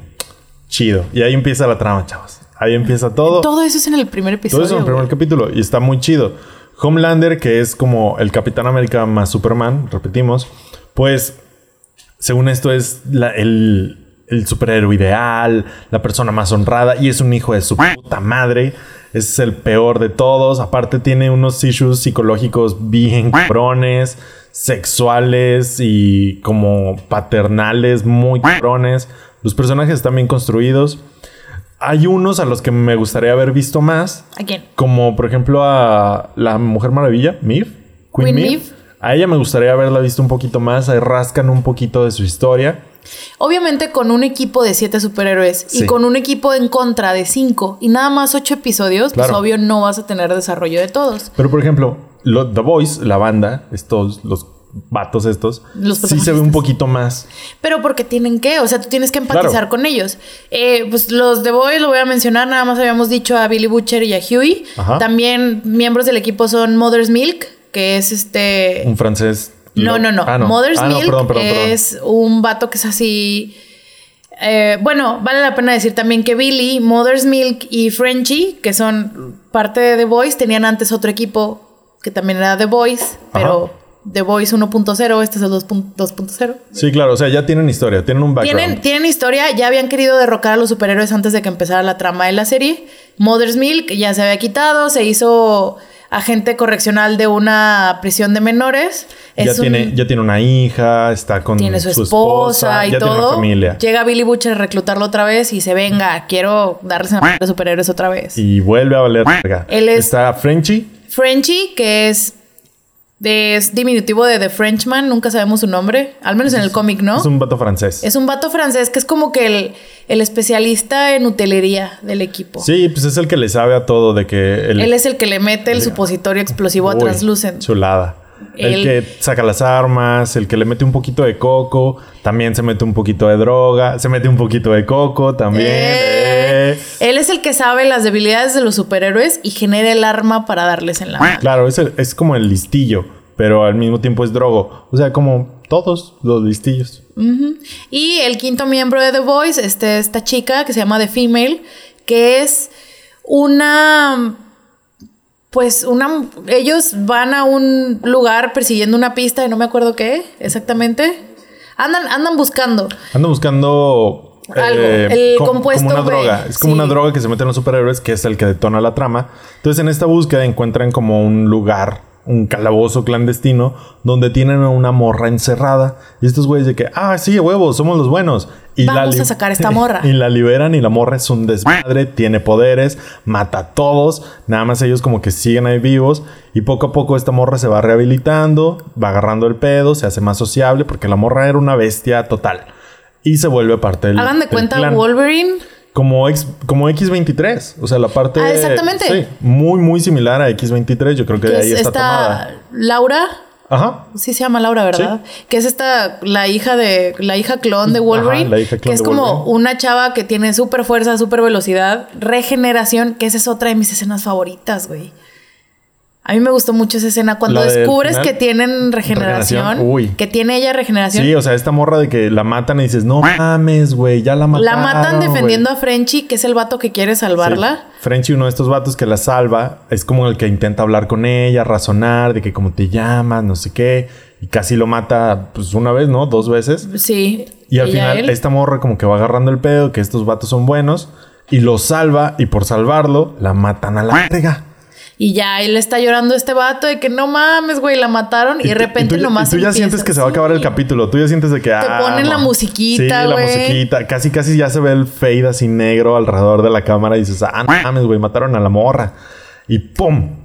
B: chido. Y ahí empieza la trama, chavos. Ahí empieza todo.
A: Todo eso es en el primer
B: Todo
A: episodio.
B: eso en el primer
A: güey.
B: capítulo y está muy chido. Homelander, que es como el Capitán América más Superman, repetimos, pues según esto es la- el, el superhéroe ideal, la persona más honrada y es un hijo de su puta madre. Es el peor de todos. Aparte tiene unos issues psicológicos bien cabrones, sexuales y como paternales muy cabrones. Los personajes están bien construidos. Hay unos a los que me gustaría haber visto más.
A: ¿A quién?
B: Como por ejemplo a la Mujer Maravilla, Miv.
A: Queen. Maeve.
B: A ella me gustaría haberla visto un poquito más. Ahí rascan un poquito de su historia.
A: Obviamente con un equipo de siete superhéroes y con un equipo en contra de cinco y nada más ocho episodios, pues
B: Claro.
A: obvio no vas a tener desarrollo de todos.
B: Pero por ejemplo, lo- The Voice, la banda, estos, los vatos estos,
A: Los
B: sí se ve un poquito más.
A: Pero porque tienen que, o sea, tú tienes que empatizar
B: Claro.
A: con ellos. Eh, pues los de Boy lo voy a mencionar, nada más habíamos dicho a Billy Butcher y a Huey.
B: Ajá.
A: También miembros del equipo son Mother's Milk, que es este...
B: Un francés.
A: No, no, no.
B: Ah,
A: Mother's
B: Ah, no,
A: Milk
B: perdón, perdón, perdón.
A: es un vato que es así. eh, bueno, vale la pena decir también que Billy, Mother's Milk y Frenchy, que son parte de The Voice, tenían antes otro equipo que también era The Voice, pero The Voice 1.0, este es el 2.0.
B: Sí, claro. O sea, ya tienen historia. Tienen un background.
A: Tienen, tienen historia, ya habían querido derrocar a los superhéroes antes de que empezara la trama de la serie. Mother's Milk ya se había quitado, se hizo agente correccional de una prisión de menores.
B: ya,
A: un-
B: tiene, ya tiene una hija, está con
A: tiene su esposa, y
B: ya
A: todo.
B: tiene una familia.
A: Llega Billy Butcher a reclutarlo otra vez y se venga, quiero darles a de superhéroes otra vez.
B: Y vuelve a valer.
A: Él es-
B: Está Frenchy.
A: Frenchy, que es, de- es diminutivo de The Frenchman, nunca sabemos su nombre, al menos en el cómic, ¿no?
B: Es un vato francés.
A: Es un vato francés que es como que el, el especialista en utelería del equipo.
B: Sí, pues es el que le sabe a todo de que... El,
A: Él es el que le mete el supositorio explosivo a Translucent.
B: Chulada. El que saca las armas, el que le mete un poquito de coco, también se mete un poquito de droga, se mete un poquito de coco también.
A: Eh,
B: eh.
A: Él es el que sabe las debilidades de los superhéroes y genera el arma para darles en la mano.
B: Claro, es, el- es como el listillo, pero al mismo tiempo es drogo. O sea, como todos los listillos.
A: Y el quinto miembro de The Voice, este, esta chica que se llama The Female, que es una. Pues una. Ellos van a un lugar persiguiendo una pista y no me acuerdo qué exactamente. Andan, andan buscando.
B: Ando buscando eh,
A: Algo, el
B: com-
A: compuesto
B: como una
A: B,
B: droga. Es como
A: sí.
B: una droga que se mete en los superhéroes, que es el que detona la trama. Entonces, en esta búsqueda encuentran como un lugar, un calabozo clandestino, donde tienen a una morra encerrada. Y estos güeyes de que, ah, sí, huevos, somos los buenos.
A: Vamos
B: li-
A: a sacar esta morra.
B: y la liberan y la morra es un desmadre, tiene poderes, mata a todos. Nada más ellos como que siguen ahí vivos. Y poco a poco esta morra se va rehabilitando, va agarrando el pedo, se hace más sociable porque la morra era una bestia total. Y se vuelve parte del.
A: Hagan de
B: del
A: cuenta
B: clan.
A: Wolverine.
B: Como, X, como X23. O sea, la parte.
A: Ah, exactamente.
B: Sí, muy, muy similar a X23. Yo creo que de ahí
A: es
B: está tomada.
A: Laura.
B: Ajá.
A: Sí se llama Laura, ¿verdad? Que es esta, la hija de, la hija clon de Wolverine.
B: Ajá, la hija clon
A: que es
B: de
A: como
B: Wolverine.
A: una chava que tiene súper fuerza, súper velocidad, regeneración, que esa es otra de mis escenas favoritas, güey. A mí me gustó mucho esa escena cuando descubres
B: final.
A: que tienen regeneración,
B: Regeneración, uy.
A: que tiene ella regeneración.
B: Sí, o sea, esta morra de que la matan y dices, no mames, güey, ya la mataron.
A: la matan defendiendo
B: güey".
A: a Frenchy, que es el vato que quiere salvarla.
B: Sí. Frenchy, uno de estos vatos que la salva, es como el que intenta hablar con ella, razonar de que cómo te llamas, no sé qué. Y casi lo mata, pues una vez, ¿no? Dos veces.
A: Sí.
B: Y al final,
A: él.
B: esta morra como que va agarrando el pedo, que estos vatos son buenos. Y lo salva, y por salvarlo, la matan a la verga.
A: Y ya él está llorando este vato de que no mames, güey, la mataron. Y, de repente
B: tú,
A: nomás.
B: Y tú ya sientes que se va a acabar el capítulo. Tú ya sientes de que. ah,
A: ponen la musiquita,
B: Sí, la
A: güey.
B: musiquita. Casi, casi ya se ve el fade así negro alrededor de la cámara. Y dices, ah, no mames, güey, mataron a la morra. Y ¡pum!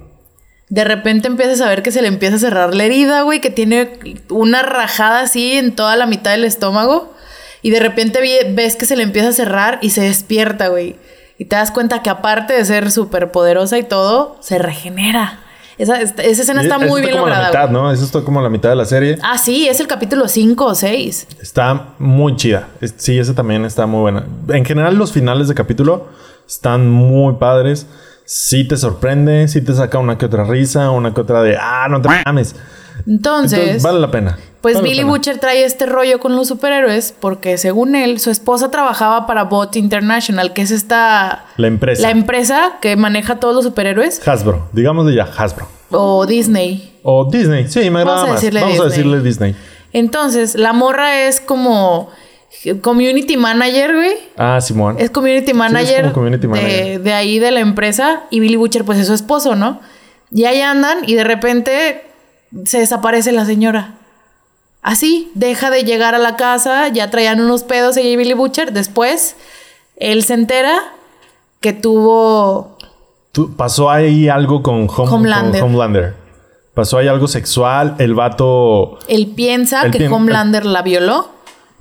A: De repente empiezas a ver que se le empieza a cerrar la herida, güey, que tiene una rajada así en toda la mitad del estómago. Y de repente ves que se le empieza a cerrar y se despierta, güey. Y te das cuenta que aparte de ser súper poderosa y todo, se regenera. Esa, esa escena está muy bien
B: como
A: lograda.
B: la mitad. ¿no? Eso está como la mitad de la serie.
A: Ah, sí, es el capítulo 5 o 6.
B: Está muy chida. Sí, ese también está muy buena. En general, los finales de capítulo están muy padres. Sí te sorprende, sí te saca una que otra risa, una que otra de, ah, no te mames.
A: Entonces,
B: Entonces, vale la pena.
A: Pues
B: Vale
A: Billy
B: pena.
A: Butcher trae este rollo con los superhéroes porque según él, su esposa trabajaba para Bot International, que es esta...
B: La empresa.
A: La empresa que maneja todos los superhéroes.
B: Hasbro. Digámosle ya Hasbro.
A: O Disney.
B: O Disney. Sí, me agrada
A: Vamos a
B: más.
A: decirle
B: Vamos a
A: Disney.
B: decirle Disney.
A: Entonces, la morra es como community manager, güey.
B: Ah, Simón.
A: Es community manager,
B: como community
A: De,
B: manager.
A: de ahí de la empresa y Billy Butcher pues es su esposo, ¿no? Y ahí andan y de repente se desaparece la señora. Así, deja de llegar a la casa, ya traían unos pedos ella y Billy Butcher. Después, él se entera que tuvo...
B: Tú- pasó ahí algo con, Hom-
A: Homelander.
B: con Homelander. Pasó ahí algo sexual. El vato...
A: Él piensa
B: Él
A: que Homelander la violó.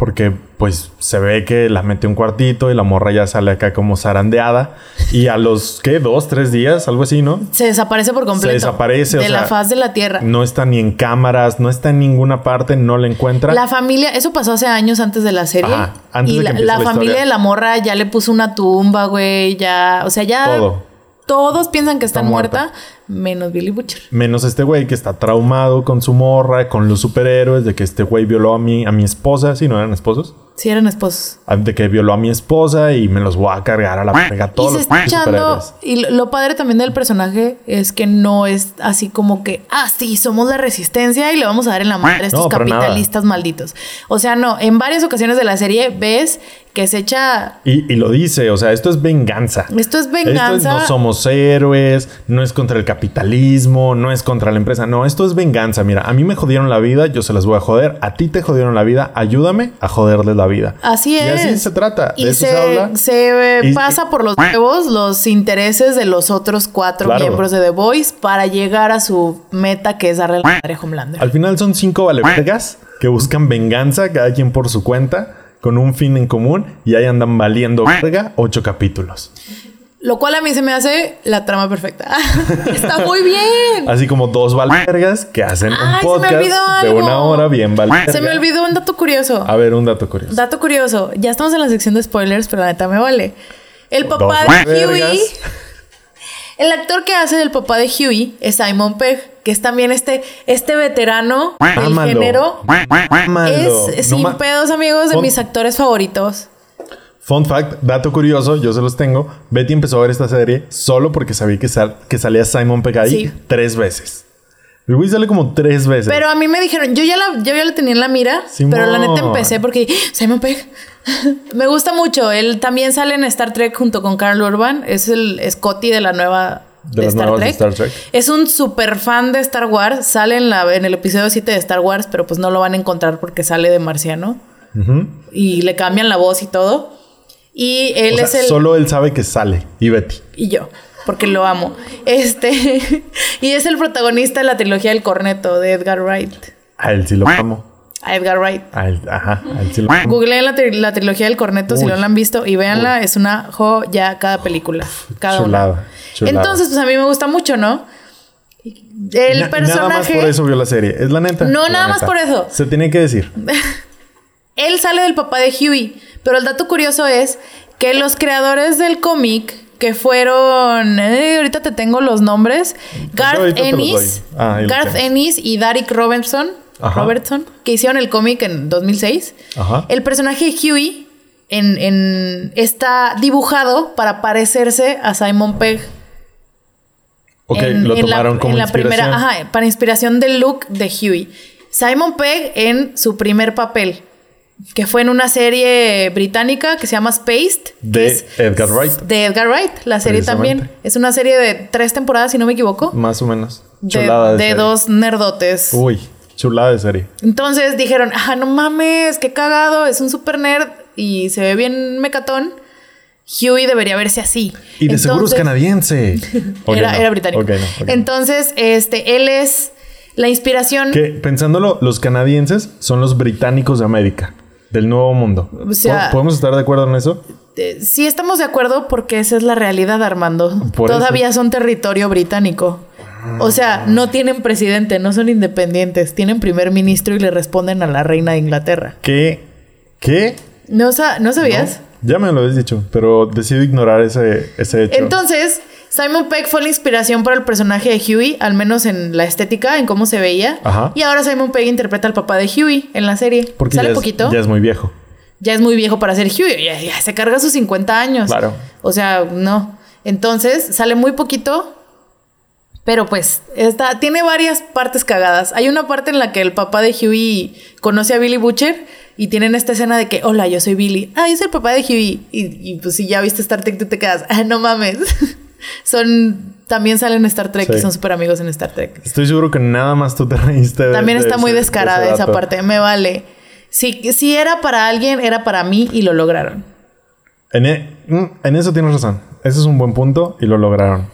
B: Porque pues se ve que la mete un cuartito y la morra ya sale acá como zarandeada. Y a los, ¿qué? Dos, tres días, algo así, ¿no?
A: Se desaparece por completo.
B: desaparece, o
A: De la
B: sea,
A: faz de la tierra.
B: No está ni en cámaras, no está en ninguna parte, no la encuentra.
A: La familia, eso pasó hace años antes de la serie.
B: Ajá, antes
A: y
B: de que
A: la, la
B: la
A: familia de la morra ya le puso una tumba, güey. Ya, o sea, ya.
B: Todo.
A: Todos piensan que está,
B: Está
A: muerta,
B: muerta.
A: Menos Billy Butcher.
B: Menos este güey que está traumado con su morra, con los superhéroes, de que este güey violó a mi, a mi esposa, si no eran esposos.
A: Sí, eran esposos.
B: Ah, De que violó a mi esposa y me los voy a cargar a la verga. Todos
A: y se
B: los
A: está echando.
B: superhéroes.
A: Y lo, padre también del personaje es que no es así como que, ah, sí, somos la resistencia y le vamos a dar en la madre a estos
B: No,
A: capitalistas malditos. O sea, no, en varias ocasiones de la serie ves que se echa.
B: Y, y lo dice, o sea, esto es venganza.
A: Esto es
B: Esto es,
A: venganza.
B: no somos héroes, no es contra el capitalismo, no es contra la empresa. No, esto es venganza. Mira, a mí me jodieron la vida, yo se las voy a joder. A ti te jodieron la vida, ayúdame a joderles la vida.
A: Así es.
B: Y así se trata.
A: Y
B: de eso
A: se,
B: se, habla.
A: se,
B: Y-
A: pasa por los huevos los intereses de los otros cuatro
B: Claro.
A: miembros de The Voice para llegar a su meta que es darle la madre a Homelander.
B: Al final son cinco valevergas que buscan venganza, cada quien por su cuenta, con un fin en común, y ahí andan valiendo verga ocho capítulos.
A: Lo cual a mí se me hace la trama perfecta. Está muy bien.
B: Así como dos valevergas que hacen
A: Ay,
B: un podcast de una hora bien valeverga.
A: Se me olvidó un dato curioso.
B: A ver, un dato curioso.
A: Dato curioso. Ya estamos en la sección de spoilers, pero la neta me vale. El
B: Dos
A: papá de Huey. El actor que hace del papá de Huey es Simon Pegg, que es también este, este veterano del género. Es sin pedos, amigos, de mis actores favoritos.
B: Fun fact, dato curioso, yo se los tengo. Betty empezó a ver esta serie solo porque sabía que, sal- que salía Simon Pegg ahí
A: Sí.
B: tres veces. El güey sale como tres veces.
A: Pero a mí me dijeron, yo ya la, yo ya la tenía en la mira,
B: Simón.
A: pero la neta empecé porque ¡Ah! Simon Pegg. me gusta mucho. Él también sale en Star Trek junto con Carl Urban. Es el Scotty de la nueva
B: De de Star Trek.
A: Es un super fan de Star Wars. Sale en, la, en el episodio 7 de Star Wars, pero pues no lo van a encontrar porque sale de marciano.
B: Ujú.
A: y le cambian la voz y todo. Y él
B: O sea,
A: es el
B: solo él sabe que sale. Y Betty.
A: y yo, porque lo amo. Este y es el protagonista de la trilogía del corneto de Edgar Wright.
B: A él sí lo amo.
A: A Edgar Wright.
B: A él, ajá, a él sí lo amo.
A: Googleen la, tri- la trilogía del corneto si no la han visto y véanla, es una joya cada película. Cada.
B: Chulada, chulada.
A: Entonces, pues a mí me gusta mucho, ¿no? El
B: Na-
A: personaje.
B: Nada más por eso vio la serie. Es la neta.
A: No,
B: La
A: nada más por eso.
B: Se tiene que decir.
A: Él sale del papá de Huey, pero el dato curioso es que los creadores del cómic, que fueron, eh, ahorita te tengo los nombres, Garth Ennis.
B: Ah,
A: Garth. Ennis y Derek Robertson,
B: Ajá.
A: Robertson, que hicieron el cómic en 2006.
B: Ajá.
A: El personaje de Huey en, en- está dibujado para parecerse a Simon Pegg.
B: Ok,
A: en,
B: lo
A: en la-
B: tomaron como
A: en la
B: inspiración.
A: primera, ajá, para inspiración del look de Huey. Simon Pegg en su primer papel, que fue en una serie británica que se llama Spaced,
B: De
A: es
B: Edgar Wright.
A: de Edgar Wright, la serie también. Es una serie de tres temporadas, si no me equivoco,
B: Más o menos.
A: de,
B: Chulada de,
A: de
B: serie.
A: dos nerdotes.
B: Uy, chulada de serie.
A: Entonces dijeron, ah, no mames, qué cagado, es un super nerd y se ve bien mecatón. Huey debería verse así.
B: Y de seguro es canadiense.
A: Era,
B: no.
A: era británico.
B: No.
A: Entonces, este, él es la inspiración.
B: Que pensándolo, los canadienses son los británicos de América, del Nuevo Mundo.
A: O sea-
B: ¿Po- ¿Podemos estar de acuerdo en eso?
A: Eh, sí estamos de acuerdo porque esa es la realidad, Armando.
B: Por
A: Todavía son territorio británico. O sea, no tienen presidente, no son independientes. Tienen primer ministro y le responden a la reina de Inglaterra.
B: ¿Qué? ¿Qué?
A: ¿No, sa- ¿no sabías?
B: Ya me lo habías dicho, pero decido ignorar ese, ese hecho.
A: Entonces, Simon Pegg fue la inspiración para el personaje de Huey, al menos en la estética, en cómo se veía.
B: Ajá.
A: Y ahora Simon Pegg interpreta al papá de Huey en la serie.
B: Porque
A: Sale
B: ya es-
A: poquito.
B: ya es muy viejo.
A: ya es muy viejo para ser Huey. Ya, ya se carga sus 50 años.
B: Claro.
A: O sea, no. Entonces, sale muy poquito. Pero pues, está, tiene varias partes cagadas. Hay una parte en la que el papá de Huey conoce a Billy Butcher y tienen esta escena de que, hola, yo soy Billy. Ah, yo soy el papá de Huey. Y, y, pues si ya viste Star Trek, tú te quedas, ah, no mames. son, también salen en Star Trek y son súper amigos en Star Trek.
B: Estoy seguro que nada más tú te reíste. de-
A: También
B: de
A: está muy
B: ese-
A: descarada esa parte, me vale. Si, si era para alguien, era para mí y lo lograron.
B: En, e- mm, en eso tienes razón. Ese es un buen punto y lo lograron.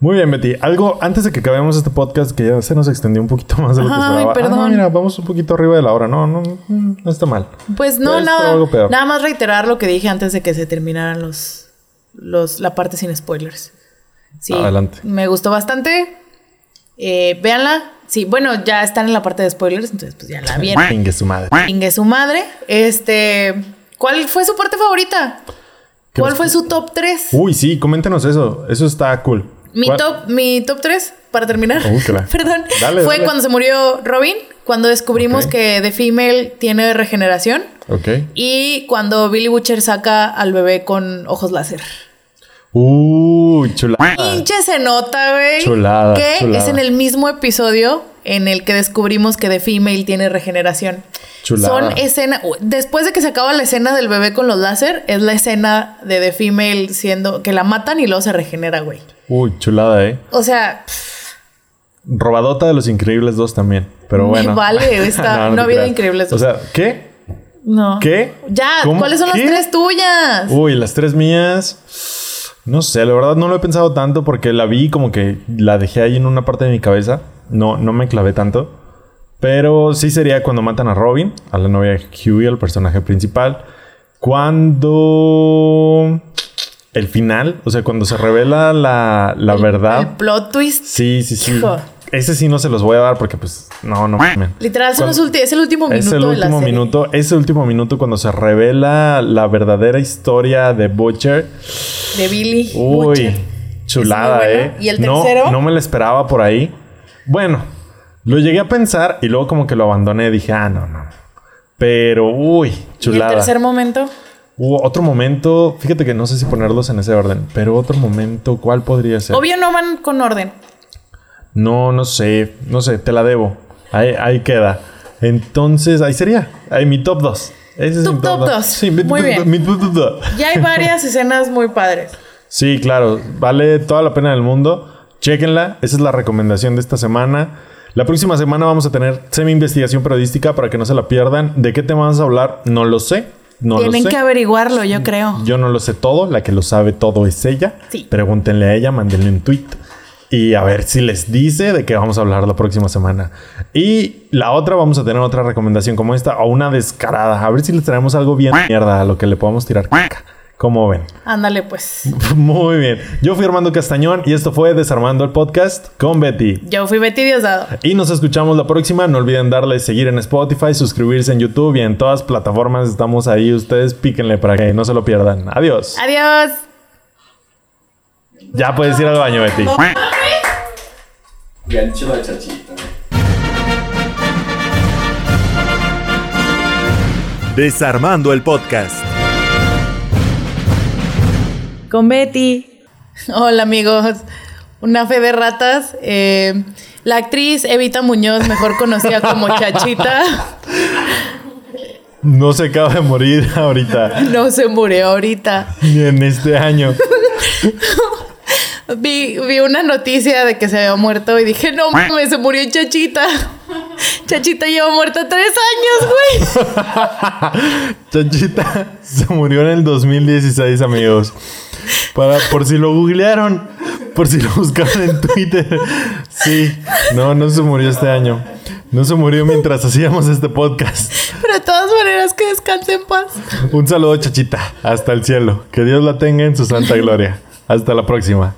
B: Muy bien, Betty. Algo antes de que acabemos este podcast que ya se nos extendió un poquito más de lo que
A: Ay,
B: esperaba. Ah,
A: perdón.
B: no, mira, vamos un poquito arriba de la hora. No, no, no, está mal.
A: Pues no, nada. Nada más reiterar lo que dije antes de que se terminaran los, los la parte sin spoilers. Sí,
B: Adelante.
A: Me gustó bastante. Eh, véanla. Sí, bueno, ya están en la parte de spoilers, entonces pues ya la vieron.
B: Chingue su madre.
A: Ingue su madre. Este, ¿cuál fue su parte favorita?
B: ¿Qué
A: ¿Cuál fue su top 3?
B: Uy, sí, coméntenos eso. Eso está cool.
A: Mi
B: ¿Cuál?
A: top, mi top 3, para terminar.
B: Uh, la-
A: Perdón.
B: Dale,
A: fue
B: dale.
A: cuando se murió Robin, cuando descubrimos que The Female tiene regeneración.
B: Ok.
A: Y cuando Billy Butcher saca al bebé con ojos láser.
B: Uy, chulada.
A: Pinche se nota, güey.
B: Chulada,
A: Que
B: chulada.
A: es en el mismo episodio en el que descubrimos que The Female tiene regeneración.
B: Chulada.
A: Son escena. Después de que se acaba la escena del bebé con los láser, es la escena de The Female siendo. que la matan y luego se regenera, güey.
B: Uy, chulada, eh.
A: O sea,
B: Robadota de los Increíbles 2 también. Pero bueno.
A: vale, está- no ha habido
B: creas.
A: Increíbles
B: O
A: 2.
B: sea, ¿qué?
A: no.
B: ¿Qué?
A: Ya,
B: ¿Cómo?
A: ¿cuáles son
B: ¿Qué?
A: las tres tuyas?
B: Uy, las tres mías. No sé, la verdad no lo he pensado tanto porque la vi como que la dejé ahí en una parte de mi cabeza. No, no me clavé tanto. Pero sí sería cuando matan a Robin, a la novia de Huey, al personaje principal. Cuando. El final, o sea, cuando se revela la, la verdad.
A: El plot twist.
B: Sí, sí, sí.
A: Hijo.
B: Ese sí no se los voy a dar porque, pues, no, no.
A: Literal, son los es el último minuto
B: Es el
A: de la
B: último
A: serie.
B: minuto, ese último minuto cuando se revela la verdadera historia de Butcher.
A: De Billy.
B: Uy,
A: Butcher.
B: chulada,
A: bueno.
B: eh.
A: ¿Y el
B: No-
A: tercero?
B: No, me la esperaba por ahí. Bueno, lo llegué a pensar y luego como que lo abandoné. Dije, ah, no, no. Pero, uy,
A: ¿Y el
B: chulada.
A: tercer momento?
B: Hubo otro momento, fíjate que no sé si ponerlos en ese orden, pero otro momento, ¿cuál podría ser?
A: Obvio no van con orden.
B: No, no sé, no sé, te la debo. Ahí, ahí queda. Entonces, ahí sería. Ahí mi top 2. Ese es
A: Tu
B: mi
A: top
B: dos.
A: dos.
B: Sí, mi,
A: Muy bien.
B: mi top.
A: Ya hay varias escenas muy padres.
B: Sí, claro, vale toda la pena del mundo. Chéquenla, esa es la recomendación de esta semana. La próxima semana vamos a tener semi-investigación periodística para que no se la pierdan. ¿De qué tema vamos a hablar? No lo sé. No
A: Tienen
B: lo sé.
A: que averiguarlo, yo creo.
B: Yo no lo sé todo. La que lo sabe todo es ella.
A: Sí.
B: Pregúntenle a ella, mándenle un tweet. Y a ver si les dice de qué vamos a hablar la próxima semana. Y la otra, vamos a tener otra recomendación como esta o una descarada. A ver si les traemos algo bien mierda a lo que le podamos tirar. ¿Cómo ven?
A: Ándale, pues.
B: Muy bien. Yo fui Armando Castañón y esto fue Desarmando el Podcast con Betty.
A: Yo fui Betty Diosdado.
B: Y nos escuchamos la próxima. No olviden darle seguir en Spotify, suscribirse en YouTube y en todas plataformas. Estamos ahí. Ustedes píquenle para que no se lo pierdan. Adiós.
A: Adiós.
B: Ya puedes ir al baño, Betty.
D: Gancho de chachita.
C: Desarmando el podcast.
A: Con Betty. Hola, amigos. Una fe de ratas. Eh, la actriz Evita Muñoz, mejor conocida como Chachita,
B: No se acaba de morir ahorita.
A: no se murió ahorita.
B: Ni en este año.
A: Vi, vi una noticia de que se había muerto y dije, no mames, se murió Chachita. Chachita lleva muerta tres años, güey.
B: Chachita se murió en el 2016, amigos. Para, por si lo googlearon, por si lo buscaron en Twitter. Sí, no, no se murió este año. No se murió mientras hacíamos este podcast.
A: Pero de todas maneras, que descanse en paz.
B: Un saludo, Chachita. Hasta el cielo. Que Dios la tenga en su santa gloria. Hasta la próxima.